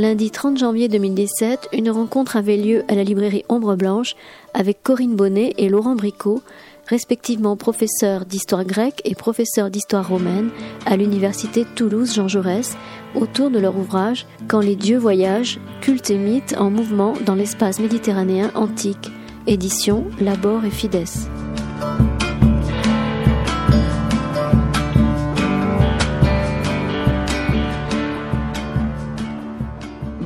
Lundi 30 janvier 2017, une rencontre avait lieu à la librairie Ombre Blanche avec Corinne Bonnet et Laurent Bricot, respectivement professeurs d'histoire grecque et professeurs d'histoire romaine à l'université Toulouse Jean Jaurès, autour de leur ouvrage Quand les dieux voyagent, culte et mythe en mouvement dans l'espace méditerranéen antique, édition Labor et Fides.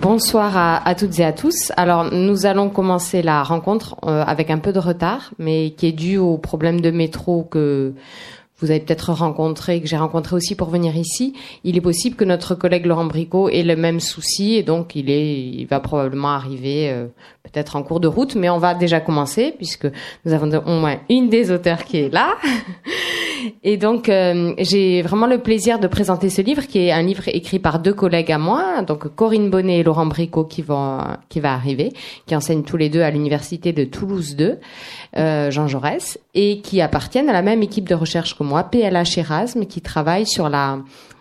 Bonsoir à, toutes et à tous. Alors, nous allons commencer la rencontre euh, avec un peu de retard, mais qui est dû au problème de métro que vous avez peut-être rencontré, que j'ai rencontré aussi pour venir ici. Il est possible que notre collègue Laurent Bricot ait le même souci et donc il est, il va probablement arriver euh, peut-être en cours de route, mais on va déjà commencer puisque nous avons au moins une des auteurs qui est là. Et donc, euh, j'ai vraiment le plaisir de présenter ce livre, qui est un livre écrit par deux collègues à moi, donc Corinne Bonnet et Laurent Bricot, qui vont, qui va arriver, qui enseignent tous les deux à l'université de Toulouse 2, euh, Jean Jaurès, et qui appartiennent à la même équipe de recherche que moi, PLH Erasme, qui travaille sur la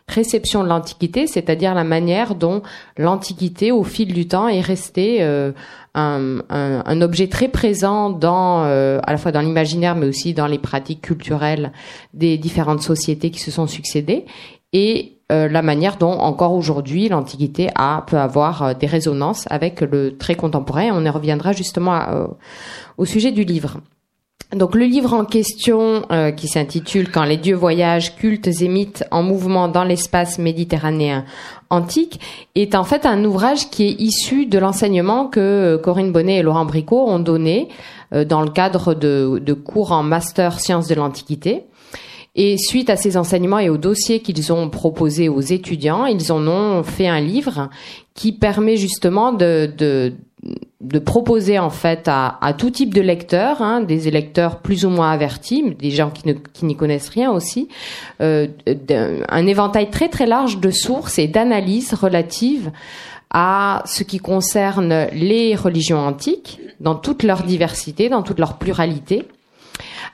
réception de l'Antiquité, c'est-à-dire la manière dont l'Antiquité, au fil du temps, est restée euh, un, objet très présent euh, à la fois dans l'imaginaire, mais aussi dans les pratiques culturelles des différentes sociétés qui se sont succédées, et euh, la manière dont encore aujourd'hui l'Antiquité peut avoir des résonances avec le très contemporain. On y reviendra justement au sujet du livre. Donc le livre en question, euh, qui s'intitule Quand les dieux voyagent, cultes et mythes en mouvement dans l'espace méditerranéen antique, est en fait un ouvrage qui est issu de l'enseignement que euh, Corinne Bonnet et Laurent Bricot ont donné euh, dans le cadre de, de, cours en master sciences de l'Antiquité. Et suite à ces enseignements et aux dossiers qu'ils ont proposés aux étudiants, ils en ont fait un livre qui permet justement de, de de proposer en fait à, tout type de lecteurs, hein, des lecteurs plus ou moins avertis, des gens qui, ne, qui n'y connaissent rien aussi, euh, un éventail très très large de sources et d'analyses relatives à ce qui concerne les religions antiques, dans toute leur diversité, dans toute leur pluralité,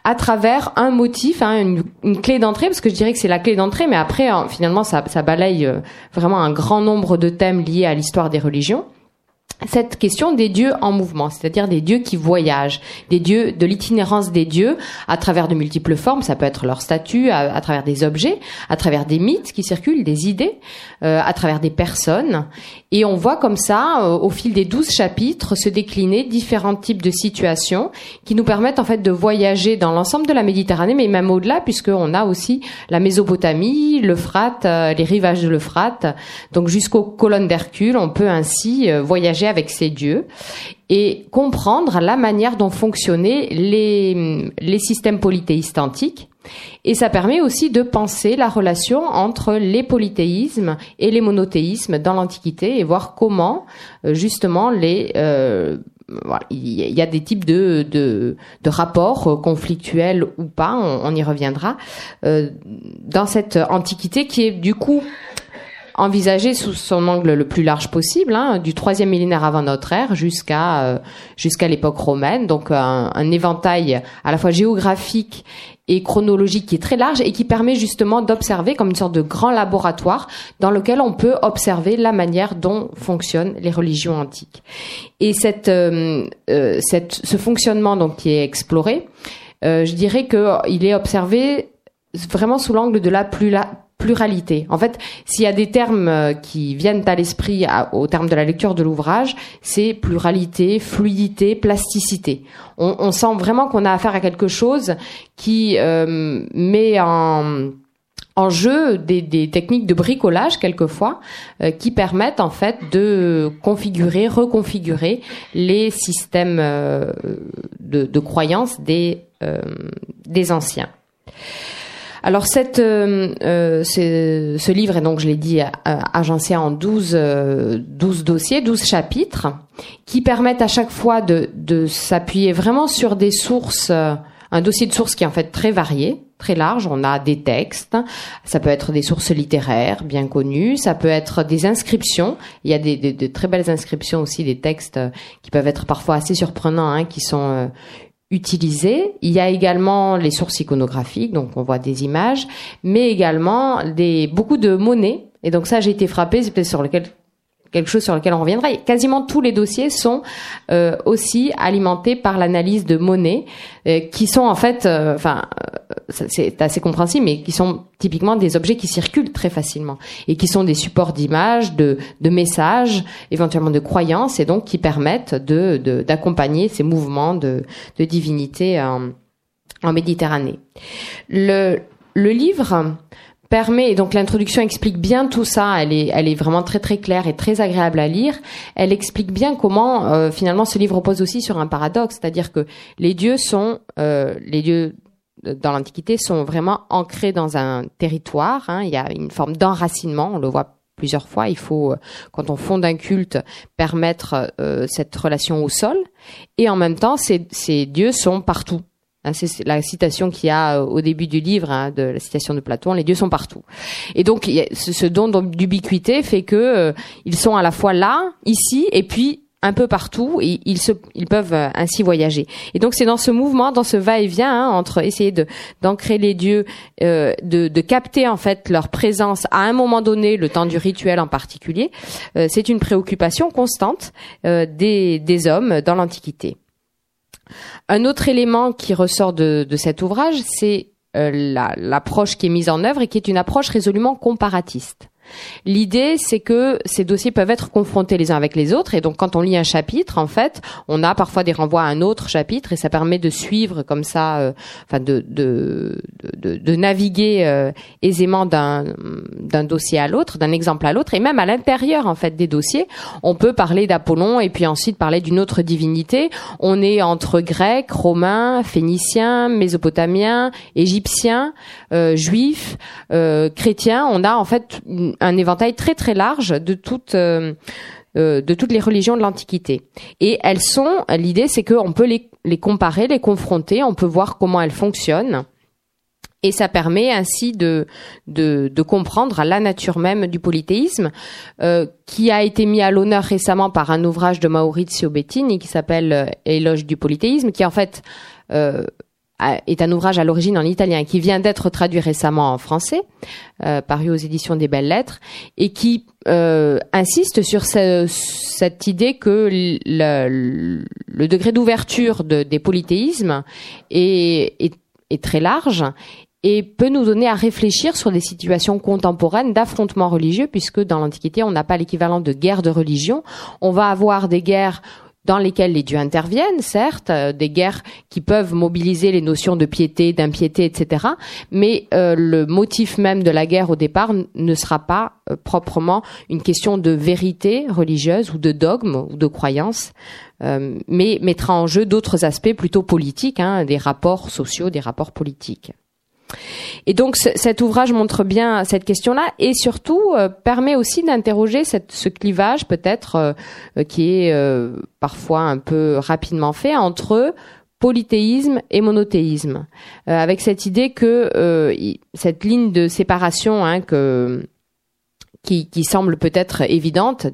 à travers un motif, hein, une, une, clé d'entrée, parce que je dirais que c'est la clé d'entrée, mais après, finalement, ça, ça balaye euh, vraiment un grand nombre de thèmes liés à l'histoire des religions cette question des dieux en mouvement, c'est-à-dire des dieux qui voyagent, des dieux de l'itinérance des dieux à travers de multiples formes, ça peut être leur statut, à, travers des objets, à travers des mythes qui circulent, des idées, euh, à travers des personnes, et on voit comme ça, euh, au fil des douze chapitres, se décliner différents types de situations qui nous permettent en fait de voyager dans l'ensemble de la Méditerranée, mais même au-delà, puisqu'on a aussi la Mésopotamie, l'Euphrate, euh, les rivages de l'Euphrate, donc jusqu'aux colonnes d'Hercule, on peut ainsi voyager avec ces dieux et comprendre la manière dont fonctionnaient les, les systèmes polythéistes antiques. Et ça permet aussi de penser la relation entre les polythéismes et les monothéismes dans l'Antiquité et voir comment euh, justement les euh, il y a des types de, de, de rapports conflictuels ou pas, on, y reviendra, euh, dans cette antiquité qui est du coup envisagé sous son angle le plus large possible, hein, du troisième millénaire avant notre ère jusqu'à euh, jusqu'à l'époque romaine. Donc un, éventail à la fois géographique et chronologique qui est très large et qui permet justement d'observer comme une sorte de grand laboratoire dans lequel on peut observer la manière dont fonctionnent les religions antiques. Et cette, euh, euh ce fonctionnement donc qui est exploré, je dirais que il est observé vraiment sous l'angle de la plus la pluralité. En fait, s'il y a des termes euh, qui viennent à l'esprit au terme de la lecture de l'ouvrage, c'est pluralité, fluidité, plasticité. On, sent vraiment qu'on a affaire à quelque chose qui euh, met en, jeu des, techniques de bricolage quelquefois euh, qui permettent en fait de configurer, reconfigurer les systèmes de, de croyances des anciens. Alors cette, euh, euh ce livre est donc, je l'ai dit, agencé en 12, 12 euh, dossiers, 12 chapitres, qui permettent à chaque fois de, de s'appuyer vraiment sur des sources, euh, un dossier de sources qui est en fait très varié, très large. On a des textes, ça peut être des sources littéraires bien connues, ça peut être des inscriptions. Il y a des, de très belles inscriptions aussi, des textes qui peuvent être parfois assez surprenants, hein, qui sont utilisées. Il y a également les sources iconographiques, donc on voit des images, mais également des beaucoup de monnaies. Et donc ça, j'ai été frappée, c'est sur lequel quelque chose sur lequel on reviendra. quasiment tous les dossiers sont euh, aussi alimentés par l'analyse de monnaie, euh, qui sont en fait, euh, enfin, c'est assez compréhensible, mais qui sont typiquement des objets qui circulent très facilement et qui sont des supports d'images, de, messages, éventuellement de croyances, et donc qui permettent d'accompagner ces mouvements de, divinité en, Méditerranée. Le livre permet, et donc l'introduction explique bien tout ça, elle est, elle est vraiment très très claire et très agréable à lire. Elle explique bien comment euh, finalement ce livre repose aussi sur un paradoxe, c'est-à-dire que les dieux sont, euh, les dieux dans l'Antiquité sont vraiment ancrés dans un territoire. Hein. il y a une forme d'enracinement, on le voit plusieurs fois. Il faut, euh, quand on fonde un culte, permettre cette relation au sol. Et en même temps, ces, ces dieux sont partout. Hein, c'est la citation qu'il y a euh, au début du livre, hein, de la citation de Platon, les dieux sont partout. Et donc, ce don d'ubiquité fait que euh, ils sont à la fois là, ici, et puis un peu partout, et ils, peuvent euh, ainsi voyager. Et donc, c'est dans ce mouvement, dans ce va-et-vient hein, entre essayer d'ancrer les dieux, de, capter en fait leur présence à un moment donné, le temps du rituel en particulier. c'est une préoccupation constante des hommes dans l'Antiquité. Un autre élément qui ressort de, cet ouvrage, c'est euh, l'approche qui est mise en œuvre et qui est une approche résolument comparatiste. L'idée, c'est que ces dossiers peuvent être confrontés les uns avec les autres, et donc quand on lit un chapitre, en fait, on a parfois des renvois à un autre chapitre, et ça permet de suivre comme ça, euh, enfin de, de, de, de naviguer euh, aisément d'un d'un dossier à l'autre, d'un exemple à l'autre, et même à l'intérieur en fait des dossiers, on peut parler d'Apollon et puis ensuite parler d'une autre divinité. On est entre grecs, romains, phéniciens, mésopotamiens, égyptiens, euh, juifs, chrétiens. On a en fait un éventail très très large de toutes euh, euh, de toutes les religions de l'Antiquité. Et elles sont, l'idée c'est qu'on peut les, les comparer, les confronter, on peut voir comment elles fonctionnent. Et ça permet ainsi de, de, comprendre la nature même du polythéisme, euh, qui a été mis à l'honneur récemment par un ouvrage de Maurizio Bettini qui s'appelle Éloge du polythéisme, qui en fait est un ouvrage à l'origine en italien qui vient d'être traduit récemment en français, euh, paru aux éditions des Belles Lettres, et qui euh, insiste sur cette idée que le, le degré d'ouverture de, des polythéismes est, est, est, très large et peut nous donner à réfléchir sur des situations contemporaines d'affrontements religieux, puisque dans l'Antiquité, on n'a pas l'équivalent de guerre de religion. On va avoir des guerres dans lesquelles les dieux interviennent, certes, euh, des guerres qui peuvent mobiliser les notions de piété, d'impiété, etc. Mais euh, le motif même de la guerre au départ ne sera pas euh, proprement une question de vérité religieuse ou de dogme ou de croyance, mais mettra en jeu d'autres aspects plutôt politiques, hein, des rapports sociaux, des rapports politiques. Et donc cet ouvrage montre bien cette question-là et surtout euh, permet aussi d'interroger ce clivage peut-être euh, qui est euh, parfois un peu rapidement fait entre polythéisme et monothéisme, avec cette idée que cette ligne de séparation hein, qui, semble peut-être évidente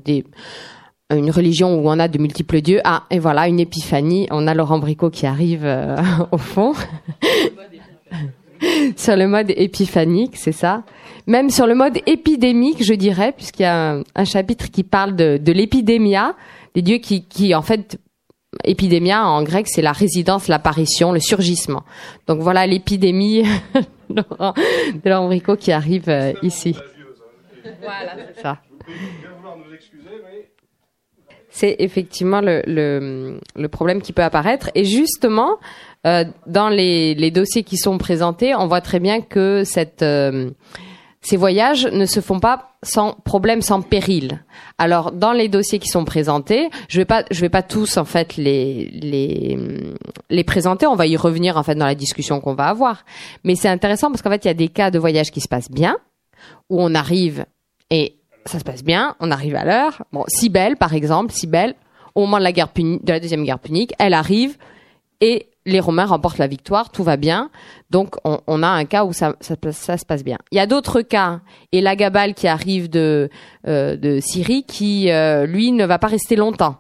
une religion où on a de multiples dieux. Ah, et voilà, une épiphanie. On a Laurent Bricot qui arrive au fond. sur le mode épiphanique, c'est ça. Même sur le mode épidémique, je dirais, puisqu'il y a un, chapitre qui parle de, de l'épidémia, des dieux qui, qui, en fait, épidémia en grec, c'est la résidence, l'apparition, le surgissement. Donc voilà l'épidémie de Laurent Bricot qui arrive euh, ici. Voilà, c'est ça. C'est effectivement le, le, le, problème qui peut apparaître. Et justement, euh, dans les, dossiers qui sont présentés, on voit très bien que euh, ces voyages ne se font pas sans problème, sans péril. Alors, dans les dossiers qui sont présentés, je vais pas, je vais pas tous en fait les présenter. On va y revenir en fait dans la discussion qu'on va avoir. Mais c'est intéressant parce qu'en fait, il y a des cas de voyage qui se passent bien, où on arrive et ça se passe bien, on arrive à l'heure. Bon, Sibelle, par exemple, Sibelle, au moment de la deuxième guerre punique, elle arrive et les Romains remportent la victoire, tout va bien. Donc on, a un cas où ça, se passe bien. Il y a d'autres cas, et la Gabale qui arrive de, euh, de Syrie, qui euh, lui ne va pas rester longtemps.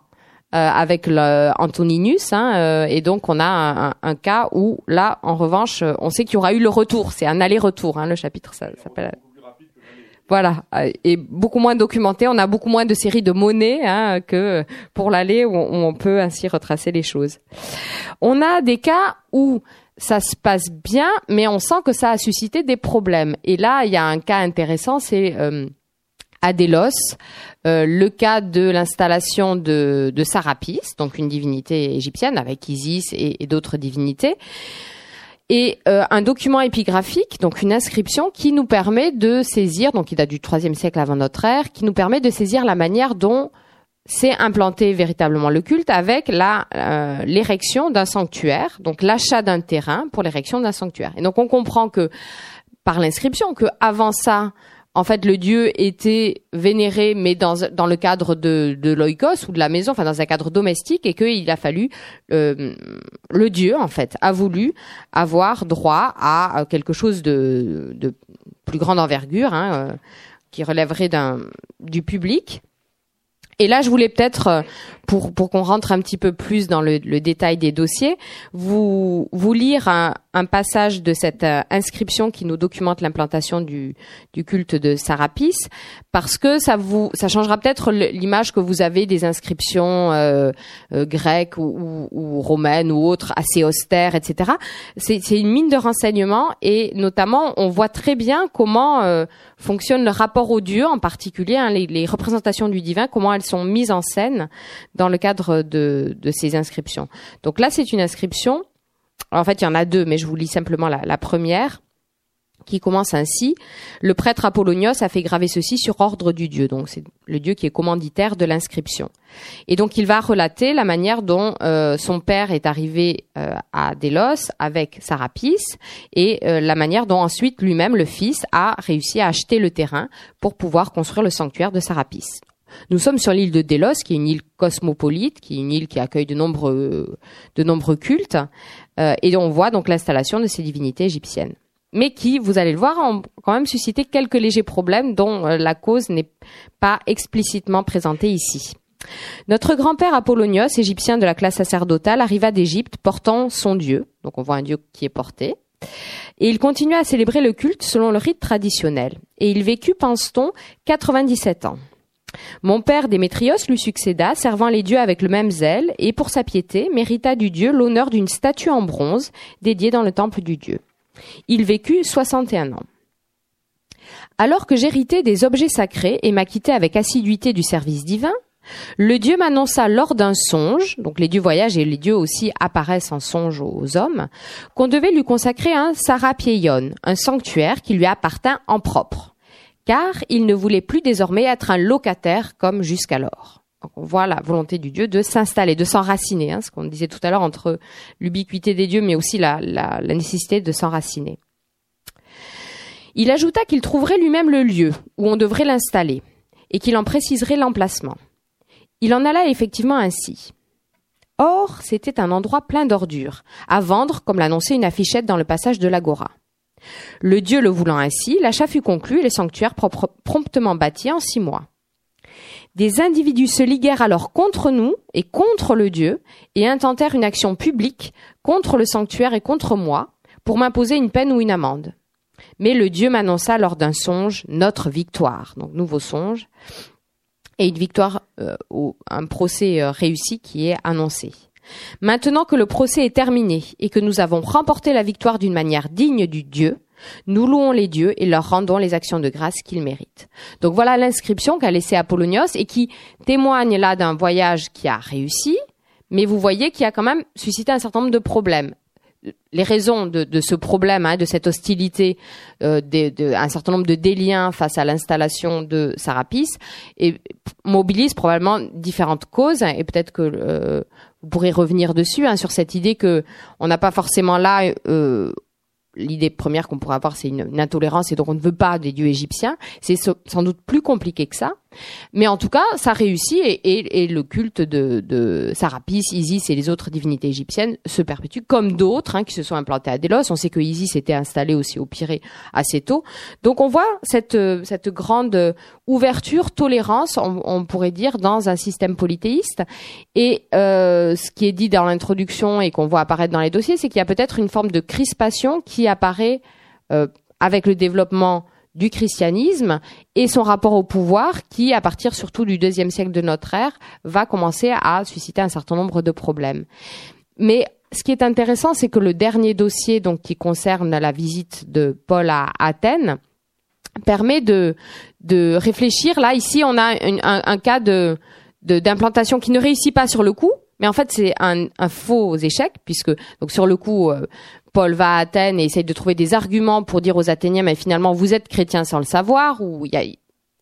avec le Antoninus, hein, et donc on a un, cas où là, en revanche, on sait qu'il y aura eu le retour. C'est un aller-retour, hein, le chapitre s'appelle. Voilà, et beaucoup moins documenté. On a beaucoup moins de séries de monnaies hein, que pour l'aller où on peut ainsi retracer les choses. On a des cas où ça se passe bien, mais on sent que ça a suscité des problèmes. Et là, il y a un cas intéressant, c'est euh, Adélos, euh, le cas de l'installation de, de Sarapis, donc une divinité égyptienne avec Isis et, d'autres divinités, et euh, un document épigraphique, donc une inscription qui nous permet de saisir, donc il date du IIIe siècle avant notre ère, qui nous permet de saisir la manière dont c'est implanter véritablement le culte avec euh, l'érection d'un sanctuaire, donc l'achat d'un terrain pour l'érection d'un sanctuaire. Et donc on comprend que par l'inscription que avant ça, en fait, le dieu était vénéré, mais dans dans le cadre de de l'oikos ou de la maison, enfin dans un cadre domestique, et qu'il a fallu euh, le dieu en fait a voulu avoir droit à quelque chose de de plus grande envergure, hein, euh, qui relèverait d'un du public et là, je voulais peut-être, euh, pour, pour qu'on rentre un petit peu plus dans le, le détail des dossiers, vous, vous lire un, un passage de cette euh, inscription qui nous documente l'implantation du, du culte de Sarapis, parce que ça vous, ça changera peut-être l'image que vous avez des inscriptions euh, grecques ou, ou, romaines ou autres assez austères, etc. C'est une mine de renseignements et notamment, on voit très bien comment fonctionne le rapport au Dieu, en particulier hein, les, les représentations du divin, comment elles sont mises en scène dans le cadre de, ces inscriptions. Donc là, c'est une inscription. En fait, il y en a deux, mais je vous lis simplement la, la première qui commence ainsi. Le prêtre Apollonios a fait graver ceci sur ordre du dieu. Donc c'est le dieu qui est commanditaire de l'inscription. Et donc il va relater la manière dont euh, son père est arrivé euh, à Délos avec Sarapis et euh, la manière dont ensuite lui-même, le fils, a réussi à acheter le terrain pour pouvoir construire le sanctuaire de Sarapis. Nous sommes sur l'île de Délos, qui est une île cosmopolite, qui est une île qui accueille de nombreux, cultes, et on voit donc l'installation de ces divinités égyptiennes mais qui, vous allez le voir, ont quand même suscité quelques légers problèmes dont euh, la cause n'est pas explicitement présentée ici. Notre grand-père Apollonios, égyptien de la classe sacerdotale, arriva d'Égypte portant son dieu, donc on voit un dieu qui est porté, et il continua à célébrer le culte selon le rite traditionnel. Et il vécut, pense-t-on, 97 ans. Mon père Démétrios lui succéda, servant les dieux avec le même zèle, et pour sa piété, mérita du dieu l'honneur d'une statue en bronze dédiée dans le temple du dieu. Il vécut 61 ans. Alors que j'héritais des objets sacrés et m'acquittais avec assiduité du service divin, le Dieu m'annonça lors d'un songe, donc les dieux voyagent et les dieux aussi apparaissent en songe aux hommes, qu'on devait lui consacrer un Sarapieion, un sanctuaire qui lui appartint en propre, car il ne voulait plus désormais être un locataire comme jusqu'alors on voit la volonté du Dieu de s'installer, de s'enraciner, hein, ce qu'on disait tout à l'heure entre l'ubiquité des dieux, mais aussi la, la nécessité de s'enraciner. Il ajouta qu'il trouverait lui-même le lieu où on devrait l'installer et qu'il en préciserait l'emplacement. Il en alla effectivement ainsi. Or, c'était un endroit plein d'ordures, à vendre comme l'annonçait une affichette dans le passage de l'Agora. Le dieu le voulant ainsi, l'achat fut conclu et les sanctuaires promptement bâtis en six mois. Des individus se liguèrent alors contre nous et contre le Dieu et intentèrent une action publique contre le sanctuaire et contre moi pour m'imposer une peine ou une amende. Mais le Dieu m'annonça lors d'un songe notre victoire, donc nouveau songe, et une victoire, euh, un procès euh, réussi qui est annoncé. Maintenant que le procès est terminé et que nous avons remporté la victoire d'une manière digne du Dieu, nous louons les dieux et leur rendons les actions de grâce qu'ils méritent. Donc voilà l'inscription qu'a laissée Apollonios et qui témoigne là d'un voyage qui a réussi, mais vous voyez qu'il a quand même suscité un certain nombre de problèmes. Les raisons de, ce problème, hein, de cette hostilité, euh, un certain nombre de déliens face à l'installation de Sarapis, mobilisent probablement différentes causes. et peut-être que euh, vous pourrez revenir dessus hein, sur cette idée que on n'a pas forcément là euh, l'idée première qu'on pourrait avoir, c'est une, intolérance et donc on ne veut pas des dieux égyptiens. C'est sans doute plus compliqué que ça. Mais en tout cas, ça réussit et, le culte de, Sarapis, Isis et les autres divinités égyptiennes se perpétue, comme d'autres hein, qui se sont implantés à Délos. On sait que Isis était installé aussi au Pirée assez tôt. Donc on voit cette, grande ouverture, tolérance, on, on pourrait dire, dans un système polythéiste. Et euh, ce qui est dit dans l'introduction et qu'on voit apparaître dans les dossiers, c'est qu'il y a peut-être une forme de crispation qui apparaît euh, avec le développement du christianisme et son rapport au pouvoir qui, à partir surtout du deuxième siècle de notre ère, va commencer à susciter un certain nombre de problèmes. Mais ce qui est intéressant, c'est que le dernier dossier, donc qui concerne la visite de Paul à Athènes, permet de de réfléchir. Là, ici, on a un, cas de d'implantation qui ne réussit pas sur le coup, mais en fait c'est un, faux échec puisque donc sur le coup euh, Paul va à Athènes et essaye de trouver des arguments pour dire aux Athéniens, mais finalement, vous êtes chrétiens sans le savoir, ou il y a,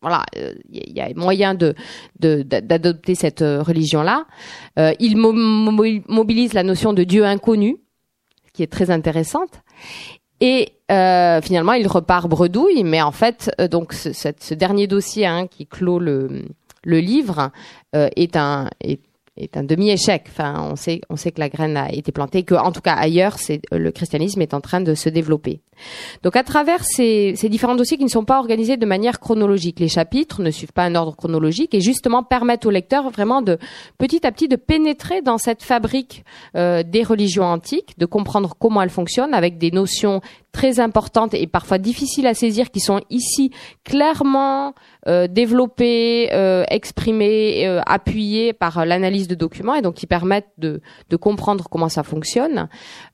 voilà, il y a moyen de d'adopter cette euh, religion-là. Euh, il mobilise la notion de Dieu inconnu, qui est très intéressante. Et euh, finalement, il repart bredouille, mais en fait, donc ce, dernier dossier hein, qui clôt le, le livre est un est est un demi-échec. Enfin, on sait, on sait que la graine a été plantée, que en tout cas ailleurs, c'est le christianisme est en train de se développer. Donc, à travers ces, ces différents dossiers qui ne sont pas organisés de manière chronologique, les chapitres ne suivent pas un ordre chronologique et justement permettent au lecteur vraiment de petit à petit de pénétrer dans cette fabrique euh, des religions antiques, de comprendre comment elles fonctionnent avec des notions très importantes et parfois difficiles à saisir qui sont ici clairement euh, développées, euh, exprimées, euh, appuyées par l'analyse de documents et donc qui permettent de, de comprendre comment ça fonctionne.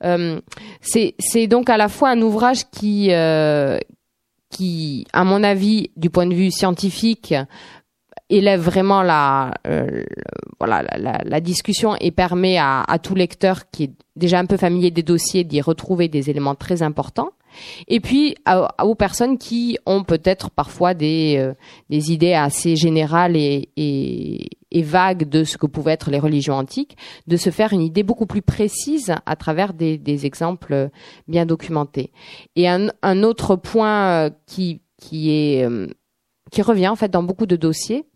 Euh, c'est donc à la fois un ouvrage qui qui, à mon avis, du point de vue scientifique, élève vraiment la, euh, voilà, la, la, discussion et permet à, à, tout lecteur qui est déjà un peu familier des dossiers d'y retrouver des éléments très importants. Et puis aux personnes qui ont peut-être parfois des, euh, des idées assez générales et, et, et, vagues de ce que pouvaient être les religions antiques, de se faire une idée beaucoup plus précise à travers des, des exemples bien documentés. Et un, un autre point euh, qui, qui est qui revient en fait dans beaucoup de dossiers,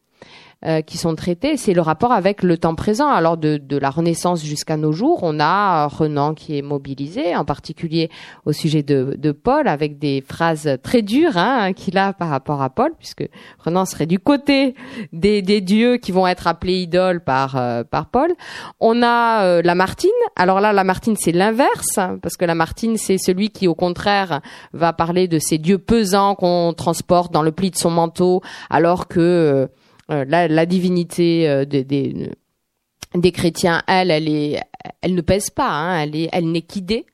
euh, qui sont traités, c'est le rapport avec le temps présent. Alors de, de la Renaissance jusqu'à nos jours, on a Renan qui est mobilisé, en particulier au sujet de, de Paul, avec des phrases très dures hein, qu'il a par rapport à Paul, puisque Renan serait du côté des, des dieux qui vont être appelés idoles par euh, par Paul. On a euh, Lamartine. Alors là, Lamartine, c'est l'inverse, parce que Lamartine, c'est celui qui, au contraire, va parler de ces dieux pesants qu'on transporte dans le pli de son manteau, alors que euh, la, la, divinité euh, des, des, des, chrétiens, elle, elle est, elle ne pèse pas, hein, elle est, elle n'est qu'idée.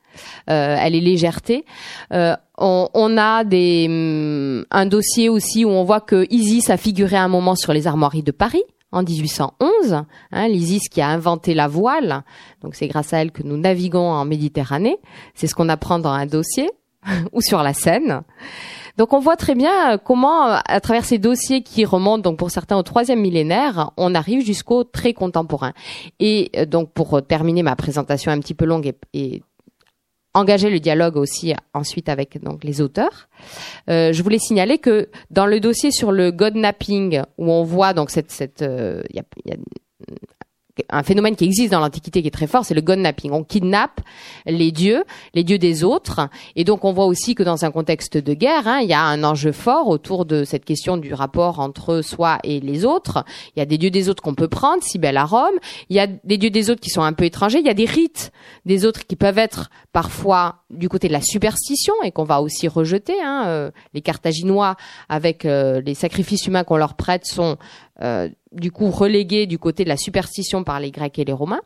Euh, elle est légèreté. Euh, on, on, a des, hum, un dossier aussi où on voit que Isis a figuré un moment sur les armoiries de Paris en 1811. Hein, L'Isis qui a inventé la voile, donc c'est grâce à elle que nous naviguons en Méditerranée. C'est ce qu'on apprend dans un dossier ou sur la Seine. Donc on voit très bien euh, comment, euh, à travers ces dossiers qui remontent donc pour certains au troisième millénaire, on arrive jusqu'au très contemporain. Et euh, donc pour terminer ma présentation un petit peu longue et, engager le dialogue aussi ensuite avec donc les auteurs. je voulais signaler que dans le dossier sur le godnapping où on voit donc cette cette un phénomène qui existe dans l'Antiquité qui est très fort, c'est le godnapping. On kidnappe les dieux, les dieux des autres, et donc on voit aussi que dans un contexte de guerre, hein, il y a un enjeu fort autour de cette question du rapport entre soi et les autres. Il y a des dieux des autres qu'on peut prendre, Cybèle à Rome. Il y a des dieux des autres qui sont un peu étrangers. Il y a des rites des autres qui peuvent être parfois du côté de la superstition et qu'on va aussi rejeter. Hein. Euh, les Carthaginois, avec euh, les sacrifices humains qu'on leur prête, sont du coup relégués du côté de la superstition par les Grecs et les Romains.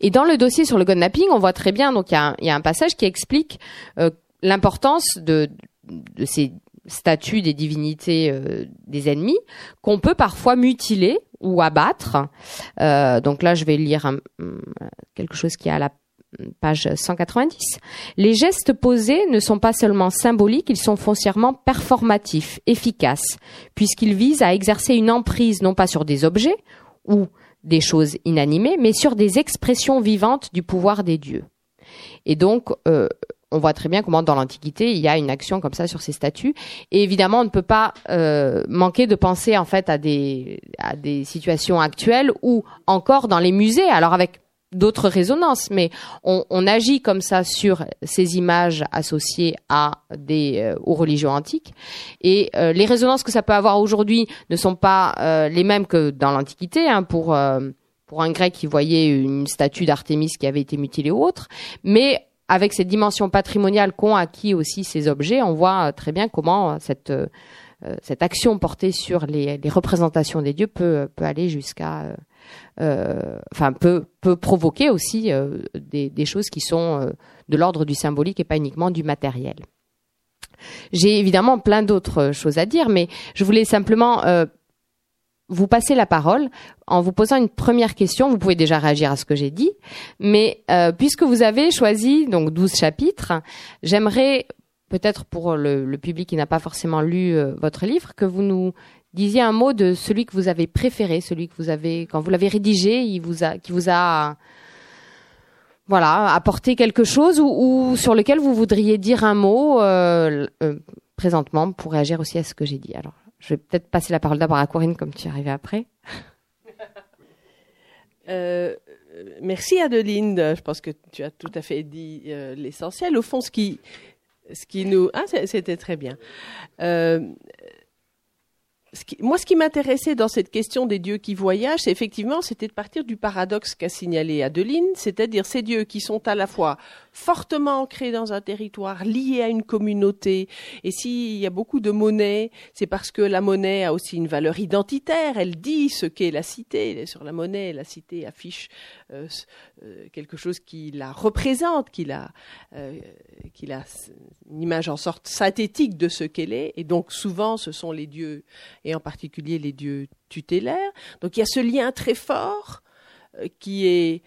Et dans le dossier sur le godnapping, on voit très bien, donc il y, a un passage qui explique euh, l'importance de, ces statues des divinités euh, des ennemis qu'on peut parfois mutiler ou abattre. Euh, donc là, je vais lire quelque chose qui est à la page 190. Les gestes posés ne sont pas seulement symboliques, ils sont foncièrement performatifs, efficaces, puisqu'ils visent à exercer une emprise non pas sur des objets ou des choses inanimées, mais sur des expressions vivantes du pouvoir des dieux. Et donc, euh, on voit très bien comment dans l'Antiquité il y a une action comme ça sur ces statues. Et évidemment, on ne peut pas euh, manquer de penser en fait à des à des situations actuelles ou encore dans les musées. Alors avec d'autres résonances, mais on, agit comme ça sur ces images associées à des euh, aux religions antiques. Et euh, les résonances que ça peut avoir aujourd'hui ne sont pas euh, les mêmes que dans l'Antiquité hein, pour pour un grec qui voyait une statue d'Artémis qui avait été mutilée ou autre, mais avec cette dimension patrimoniale qu'ont acquis aussi ces objets, on voit très bien comment cette cette action portée sur les, les, représentations des dieux peut peut aller jusqu'à enfin peut provoquer aussi des, des, choses qui sont de l'ordre du symbolique et pas uniquement du matériel. J'ai évidemment plein d'autres choses à dire, mais je voulais simplement vous passer la parole en vous posant une première question. Vous pouvez déjà réagir à ce que j'ai dit, mais euh, puisque vous avez choisi donc 12 chapitres, j'aimerais peut-être pour le, public qui n'a pas forcément lu euh, votre livre que vous nous disiez un mot de celui que vous avez préféré, celui que vous avez quand vous l'avez rédigé, qui vous a voilà apporté quelque chose ou, sur lequel vous voudriez dire un mot euh, présentement pour réagir aussi à ce que j'ai dit. Alors je vais peut-être passer la parole d'abord à Corinne, comme tu es arrivée après. Euh, merci Adeline. Je pense que tu as tout à fait dit euh, l'essentiel. Au fond, ce qui, ce qui nous, ah, c'était très bien. Euh, moi, ce qui m'intéressait dans cette question des dieux qui voyagent, c'est effectivement, c'était de partir du paradoxe qu'a signalé Adeline, c'est-à-dire ces dieux qui sont à la fois fortement ancrés dans un territoire, liés à une communauté. Et s'il y a beaucoup de monnaie, c'est parce que la monnaie a aussi une valeur identitaire. Elle dit ce qu'est la cité. Sur la monnaie, la cité affiche euh, euh, quelque chose qui la représente, qui la, euh, qui a une image en sorte synthétique de ce qu'elle est. Et donc souvent, ce sont les dieux, et en particulier les dieux tutélaires. Donc il y a ce lien très fort qui est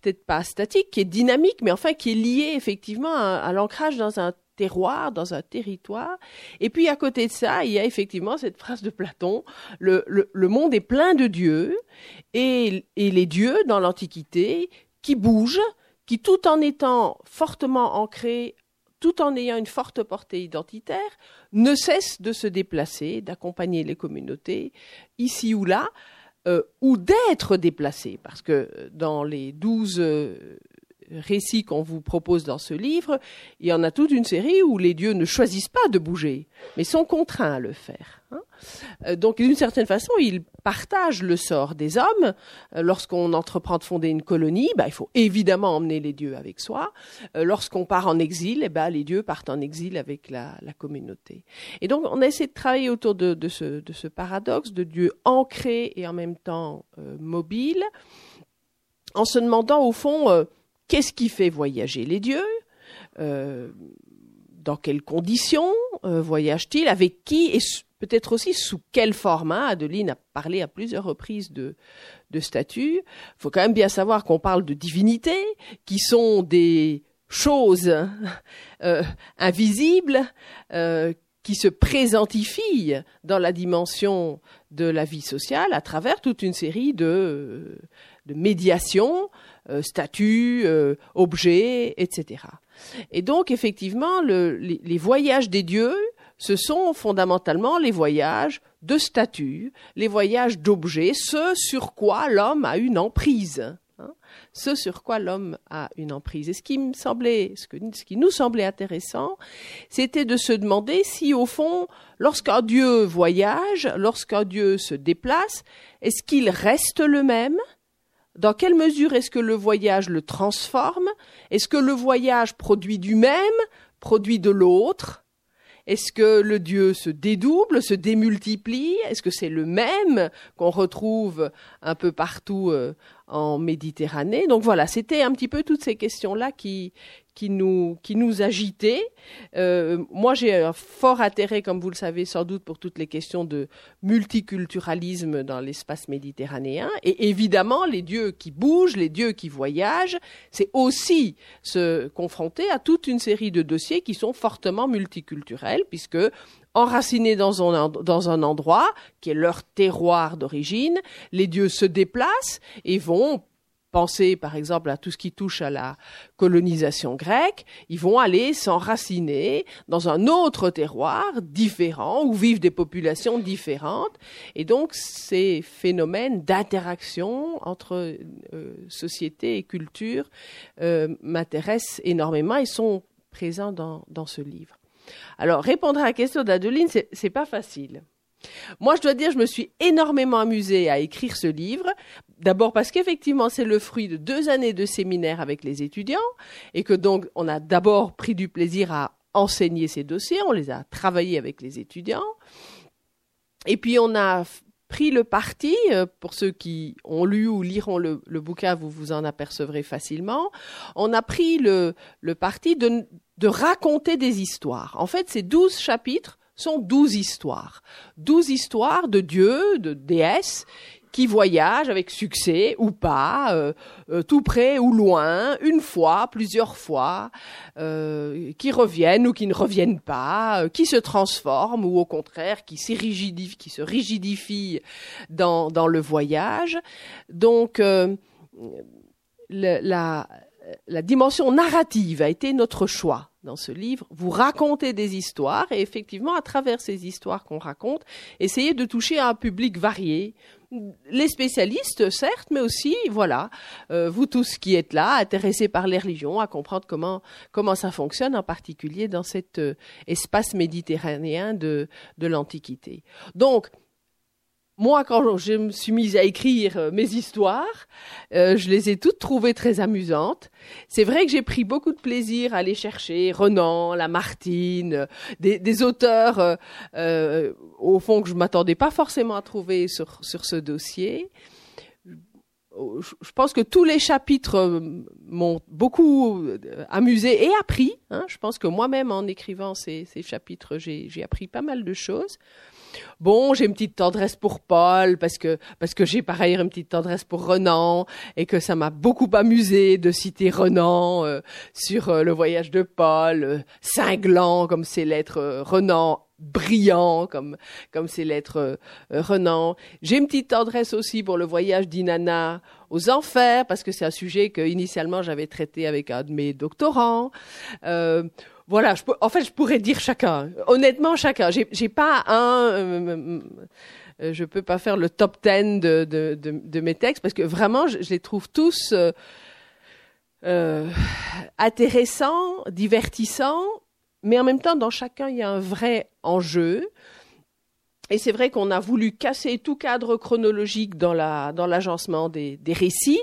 peut-être pas statique, qui est dynamique, mais enfin qui est lié effectivement à, l'ancrage dans un terroir, dans un territoire. Et puis à côté de ça, il y a effectivement cette phrase de Platon, le, le, monde est plein de dieux, et, et les dieux dans l'Antiquité qui bougent, qui tout en étant fortement ancrés, tout en ayant une forte portée identitaire, ne cessent de se déplacer, d'accompagner les communautés, ici ou là, euh, ou d'être déplacés, parce que dans les douze euh, récits qu'on vous propose dans ce livre, il y en a toute une série où les dieux ne choisissent pas de bouger, mais sont contraints à le faire. Hein. Euh, donc, d'une certaine façon, ils partagent le sort des hommes. Euh, lorsqu'on entreprend de fonder une colonie, bah, il faut évidemment emmener les dieux avec soi. Euh, lorsqu'on part en exil, eh ben, les dieux partent en exil avec la, communauté. Et donc, on a essayé de travailler autour de, ce, paradoxe de dieux ancrés et en même temps mobiles, en se demandant au fond qu'est-ce qui fait voyager les dieux? Dans quelles conditions voyagent-ils, avec qui? Et peut-être aussi sous quel format? Adeline a parlé à plusieurs reprises de, de statues. Il faut quand même bien savoir qu'on parle de divinités, qui sont des choses euh, invisibles, euh, qui se présentifient dans la dimension de la vie sociale à travers toute une série de, de médiations, euh, statues, objets, etc. Et donc, effectivement, le, les, voyages des dieux ce sont fondamentalement les voyages de statues, les voyages d'objets, ce sur quoi l'homme a une emprise. Hein. ce sur quoi l'homme a une emprise. Et ce qui me semblait, ce, ce qui nous semblait intéressant, c'était de se demander si au fond, lorsqu'un Dieu voyage, lorsqu'un Dieu se déplace, est-ce qu'il reste le même? Dans quelle mesure est-ce que le voyage le transforme? Est-ce que le voyage produit du même, produit de l'autre? Est-ce que le Dieu se dédouble, se démultiplie? Est-ce que c'est le même qu'on retrouve un peu partout euh, en Méditerranée? Donc voilà, c'était un petit peu toutes ces questions-là qui, qui nous, qui nous agitait. Euh, moi, j'ai un fort intérêt, comme vous le savez sans doute, pour toutes les questions de multiculturalisme dans l'espace méditerranéen. Et évidemment, les dieux qui bougent, les dieux qui voyagent, c'est aussi se confronter à toute une série de dossiers qui sont fortement multiculturels, puisque enracinés dans un, dans un endroit qui est leur terroir d'origine, les dieux se déplacent et vont pensez par exemple à tout ce qui touche à la colonisation grecque, ils vont aller s'enraciner dans un autre terroir différent où vivent des populations différentes. Et donc ces phénomènes d'interaction entre euh, société et culture euh, m'intéressent énormément et sont présents dans, dans ce livre. Alors répondre à la question d'Adeline, c'est pas facile. Moi, je dois dire, je me suis énormément amusée à écrire ce livre. D'abord parce qu'effectivement, c'est le fruit de deux années de séminaire avec les étudiants et que donc on a d'abord pris du plaisir à enseigner ces dossiers, on les a travaillés avec les étudiants. Et puis on a pris le parti, euh, pour ceux qui ont lu ou liront le, bouquin, vous vous en apercevrez facilement, on a pris le, parti de raconter des histoires. En fait, ces douze chapitres sont douze histoires. Douze histoires de dieux, de déesses, qui voyagent avec succès ou pas, euh, euh, tout près ou loin, une fois, plusieurs fois, euh, qui reviennent ou qui ne reviennent pas, qui se transforment ou au contraire qui, qui se rigidifient dans, dans le voyage. Donc, la, la dimension narrative a été notre choix dans ce livre. Vous racontez des histoires et effectivement, à travers ces histoires qu'on raconte, essayez de toucher un public varié. Les spécialistes, certes, mais aussi, voilà, euh, vous tous qui êtes là, intéressés par les religions, à comprendre comment comment ça fonctionne, en particulier dans cet euh, espace méditerranéen de de l'Antiquité. Donc, moi, quand je me suis mise à écrire euh, mes histoires, euh, je les ai toutes trouvées très amusantes. C'est vrai que j'ai pris beaucoup de plaisir à aller chercher Renan, Lamartine, euh, des, des auteurs, au fond, que je m'attendais pas forcément à trouver sur, sur ce dossier. Je pense que tous les chapitres m'ont beaucoup amusé et appris. Hein. Je pense que moi-même, en écrivant ces, ces chapitres, j'ai appris pas mal de choses. Bon, j'ai une petite tendresse pour Paul parce que parce que j'ai par ailleurs une petite tendresse pour Renan et que ça m'a beaucoup amusé de citer Renan euh, sur euh, le voyage de Paul, euh, cinglant comme ses lettres Renan brillant comme comme ses lettres Renan. J'ai une petite tendresse aussi pour le voyage d'Inanna aux enfers parce que c'est un sujet que initialement j'avais traité avec un de mes doctorants. Voilà, je, en fait, je pourrais dire chacun. Honnêtement, chacun. J'ai, j'ai pas un. Euh, euh, je peux pas faire le top 10 de, de, de, mes textes parce que vraiment, je, les trouve tous euh, euh, intéressants, divertissants, mais en même temps, dans chacun, il y a un vrai enjeu. Et c'est vrai qu'on a voulu casser tout cadre chronologique dans la dans l'agencement des, des récits.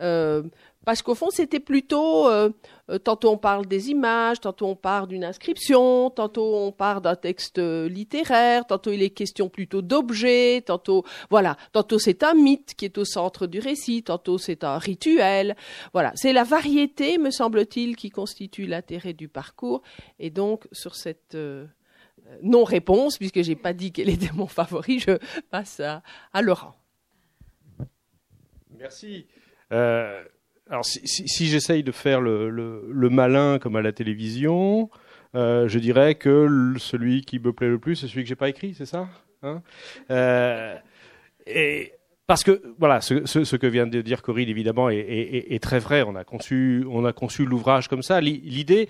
Euh, parce qu'au fond, c'était plutôt, euh, euh, tantôt on parle des images, tantôt on parle d'une inscription, tantôt on parle d'un texte littéraire, tantôt il est question plutôt d'objets, tantôt, voilà, tantôt c'est un mythe qui est au centre du récit, tantôt c'est un rituel. Voilà, c'est la variété, me semble-t-il, qui constitue l'intérêt du parcours. Et donc, sur cette euh, non-réponse, puisque j'ai pas dit quel était mon favori, je passe à, à Laurent. Merci. Euh, alors si, si, j'essaye de faire le, le, malin comme à la télévision, euh, je dirais que celui qui me plaît le plus, c'est celui que j'ai pas écrit, c'est ça hein? Euh, Et parce que voilà, ce, ce, ce, que vient de dire Corinne évidemment est, est, est, très vrai. On a conçu, on a conçu l'ouvrage comme ça. L'idée,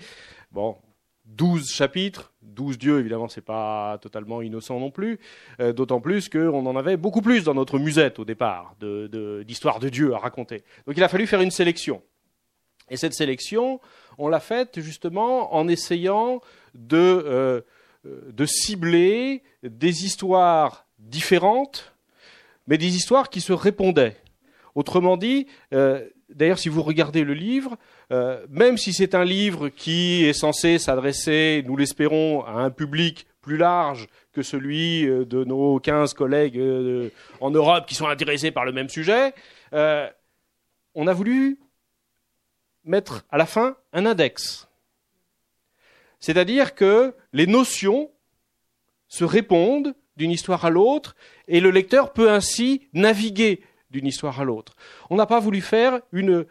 bon, 12 chapitres, 12 dieux, évidemment, c'est pas totalement innocent non plus, euh, d'autant plus qu'on en avait beaucoup plus dans notre musette au départ, d'histoires de, dieux à raconter. Donc il a fallu faire une sélection. Et cette sélection, on l'a faite justement en essayant de, euh, cibler des histoires différentes, mais des histoires qui se répondaient. Autrement dit, euh, d'ailleurs, si vous regardez le livre, euh, même si c'est un livre qui est censé s'adresser, nous l'espérons, à un public plus large que celui euh, de nos 15 collègues euh, en Europe qui sont intéressés par le même sujet, on a voulu mettre à la fin un index. C'est-à-dire que les notions se répondent d'une histoire à l'autre et le lecteur peut ainsi naviguer d'une histoire à l'autre. On n'a pas voulu faire une,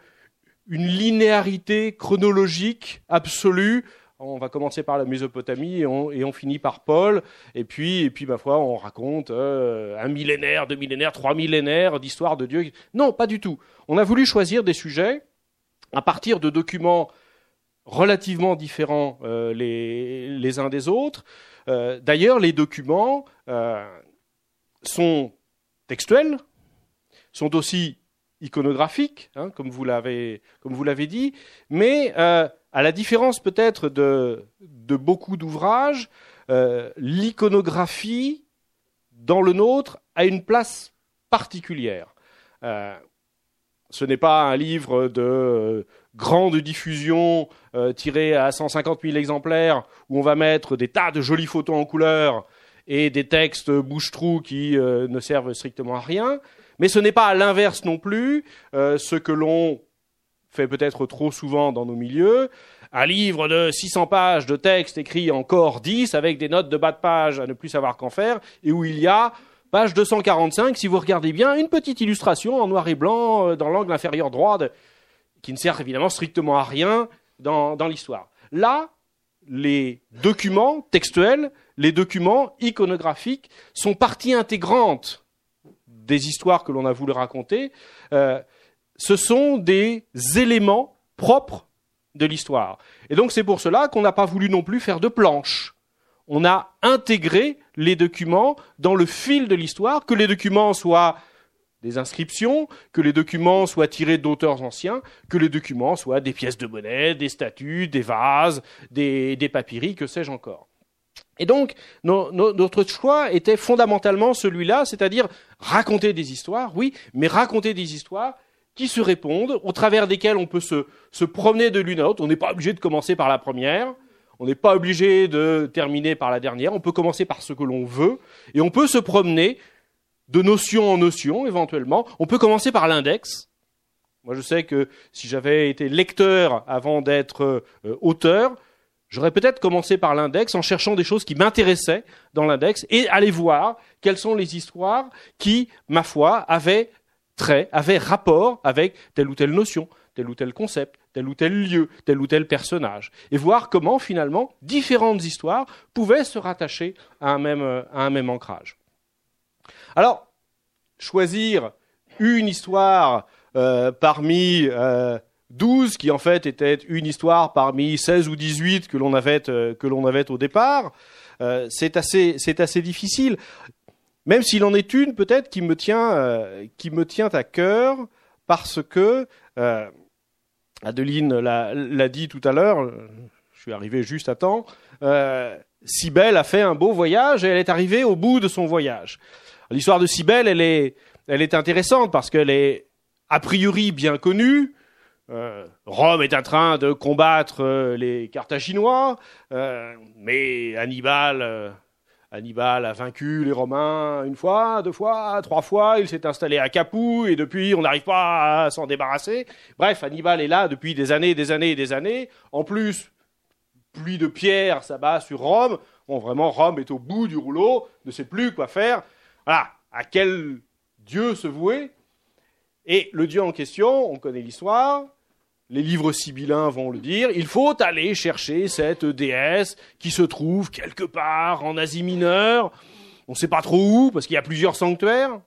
une linéarité chronologique absolue on va commencer par la Mésopotamie et on, finit par Paul. Et puis, et puis, ma foi, on raconte euh, un millénaire, deux millénaires, trois millénaires d'histoire de Dieu. Non, pas du tout. On a voulu choisir des sujets à partir de documents relativement différents euh, les, uns des autres. Euh, d'ailleurs, les documents sont textuels, sont aussi iconographiques, hein, comme vous l'avez dit, mais à la différence peut-être de, beaucoup d'ouvrages, euh, l'iconographie dans le nôtre a une place particulière. Euh, ce n'est pas un livre de euh, grande diffusion tiré à 150 000 exemplaires où on va mettre des tas de jolies photos en couleur et des textes bouche-trou qui ne servent strictement à rien. Mais ce n'est pas à l'inverse non plus ce que l'on fait peut-être trop souvent dans nos milieux, un livre de 600 pages de texte écrit encore 10 avec des notes de bas de page à ne plus savoir qu'en faire, et où il y a, page 245, si vous regardez bien, une petite illustration en noir et blanc euh, dans l'angle inférieur droit, qui ne sert évidemment strictement à rien dans, dans l'histoire. Là, les documents textuels, les documents iconographiques sont partie intégrante des histoires que l'on a voulu raconter. Euh, ce sont des éléments propres de l'histoire. Et donc c'est pour cela qu'on n'a pas voulu non plus faire de planches. On a intégré les documents dans le fil de l'histoire, que les documents soient des inscriptions, que les documents soient tirés d'auteurs anciens, que les documents soient des pièces de monnaie, des statues, des vases, des, des papyries, que sais-je encore. Et donc, notre choix était fondamentalement celui-là, c'est-à-dire raconter des histoires, oui, mais raconter des histoires qui se répondent, au travers desquels on peut se, se promener de l'une à l'autre. On n'est pas obligé de commencer par la première, on n'est pas obligé de terminer par la dernière, on peut commencer par ce que l'on veut, et on peut se promener de notion en notion, éventuellement. On peut commencer par l'index. Moi, je sais que si j'avais été lecteur avant d'être euh, auteur, j'aurais peut-être commencé par l'index en cherchant des choses qui m'intéressaient dans l'index et aller voir quelles sont les histoires qui, ma foi, avaient trait, avait rapport avec telle ou telle notion, tel ou tel concept, tel ou tel lieu, tel ou tel personnage, et voir comment finalement différentes histoires pouvaient se rattacher à un même, à un même ancrage. Alors, choisir une histoire euh, parmi euh, 12, qui en fait était une histoire parmi 16 ou 18 que l'on avait, euh, que l'on avait au départ, euh, c'est assez, c'est assez difficile. Même s'il en est une peut-être qui me tient, euh, qui me tient à cœur parce que Adeline l'a dit tout à l'heure. Je suis arrivé juste à temps. Cybèle a fait un beau voyage et elle est arrivée au bout de son voyage. L'histoire de Cybèle, elle est, elle est intéressante parce qu'elle est a priori bien connue. Euh, Rome est en train de combattre euh, les Carthaginois, mais Hannibal Hannibal a vaincu les Romains une fois, deux fois, trois fois, il s'est installé à Capoue et depuis on n'arrive pas à s'en débarrasser. Bref, Hannibal est là depuis des années, des années et des années. En plus, pluie de pierres s'abat sur Rome. Bon, vraiment, Rome est au bout du rouleau, ne sait plus quoi faire. Voilà, à quel dieu se vouer? Et le dieu en question, on connaît l'histoire, les livres sibyllins vont le dire, il faut aller chercher cette déesse qui se trouve quelque part en Asie mineure. On ne sait pas trop où, parce qu'il y a plusieurs sanctuaires.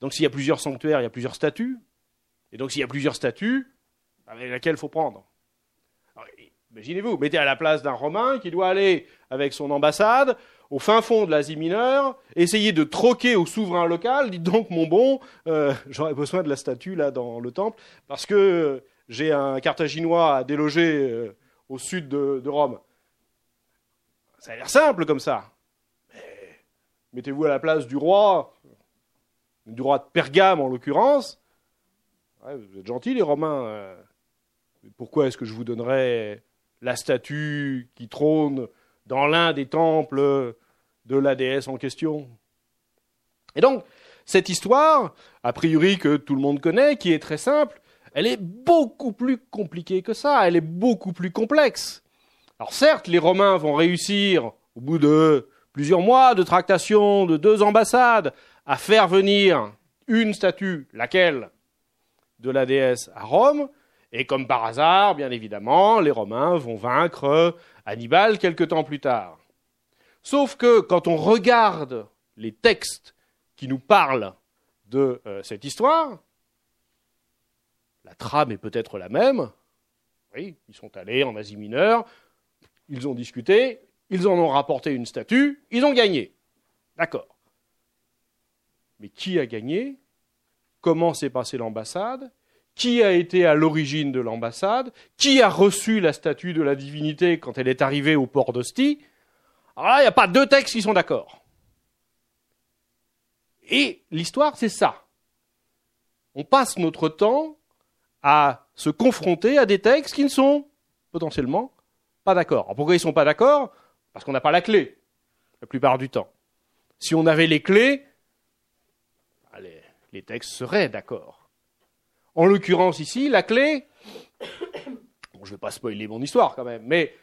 Donc s'il y a plusieurs sanctuaires, il y a plusieurs statues. Et donc s'il y a plusieurs statues, avec laquelle faut prendre? Imaginez-vous, mettez à la place d'un Romain qui doit aller avec son ambassade au fin fond de l'Asie mineure, essayer de troquer au souverain local, dites donc mon bon, euh, j'aurais besoin de la statue là dans le temple, parce que j'ai un Carthaginois à déloger euh, au sud de, Rome. Ça a l'air simple comme ça. mettez-vous à la place du roi, du roi de Pergame en l'occurrence. vous êtes gentils les Romains. Euh. pourquoi est-ce que je vous donnerais la statue qui trône dans l'un des temples de la déesse en question? Et donc, cette histoire, a priori que tout le monde connaît, qui est très simple, elle est beaucoup plus compliquée que ça, elle est beaucoup plus complexe. Alors certes, les Romains vont réussir, au bout de plusieurs mois de tractation de deux ambassades, à faire venir une statue, laquelle? De la déesse à Rome, Et comme par hasard, bien évidemment, les Romains vont vaincre Hannibal quelque temps plus tard. Sauf que quand on regarde les textes qui nous parlent de euh, cette histoire, la trame est peut-être la même. Oui, ils sont allés en Asie mineure, ils ont discuté, ils en ont rapporté une statue, ils ont gagné. D'accord. Mais qui a gagné? Comment s'est passée l'ambassade? Qui a été à l'origine de l'ambassade? Qui a reçu la statue de la divinité quand elle est arrivée au port d'Ostie Alors là, il n'y a pas deux textes qui sont d'accord. Et l'histoire, c'est ça. On passe notre temps à se confronter à des textes qui ne sont potentiellement pas d'accord. pourquoi ils ne sont pas d'accord? Parce qu'on n'a pas la clé, la plupart du temps. Si on avait les clés, les, textes seraient d'accord. En l'occurrence ici, la clé, bon, je ne vais pas spoiler mon histoire quand même, mais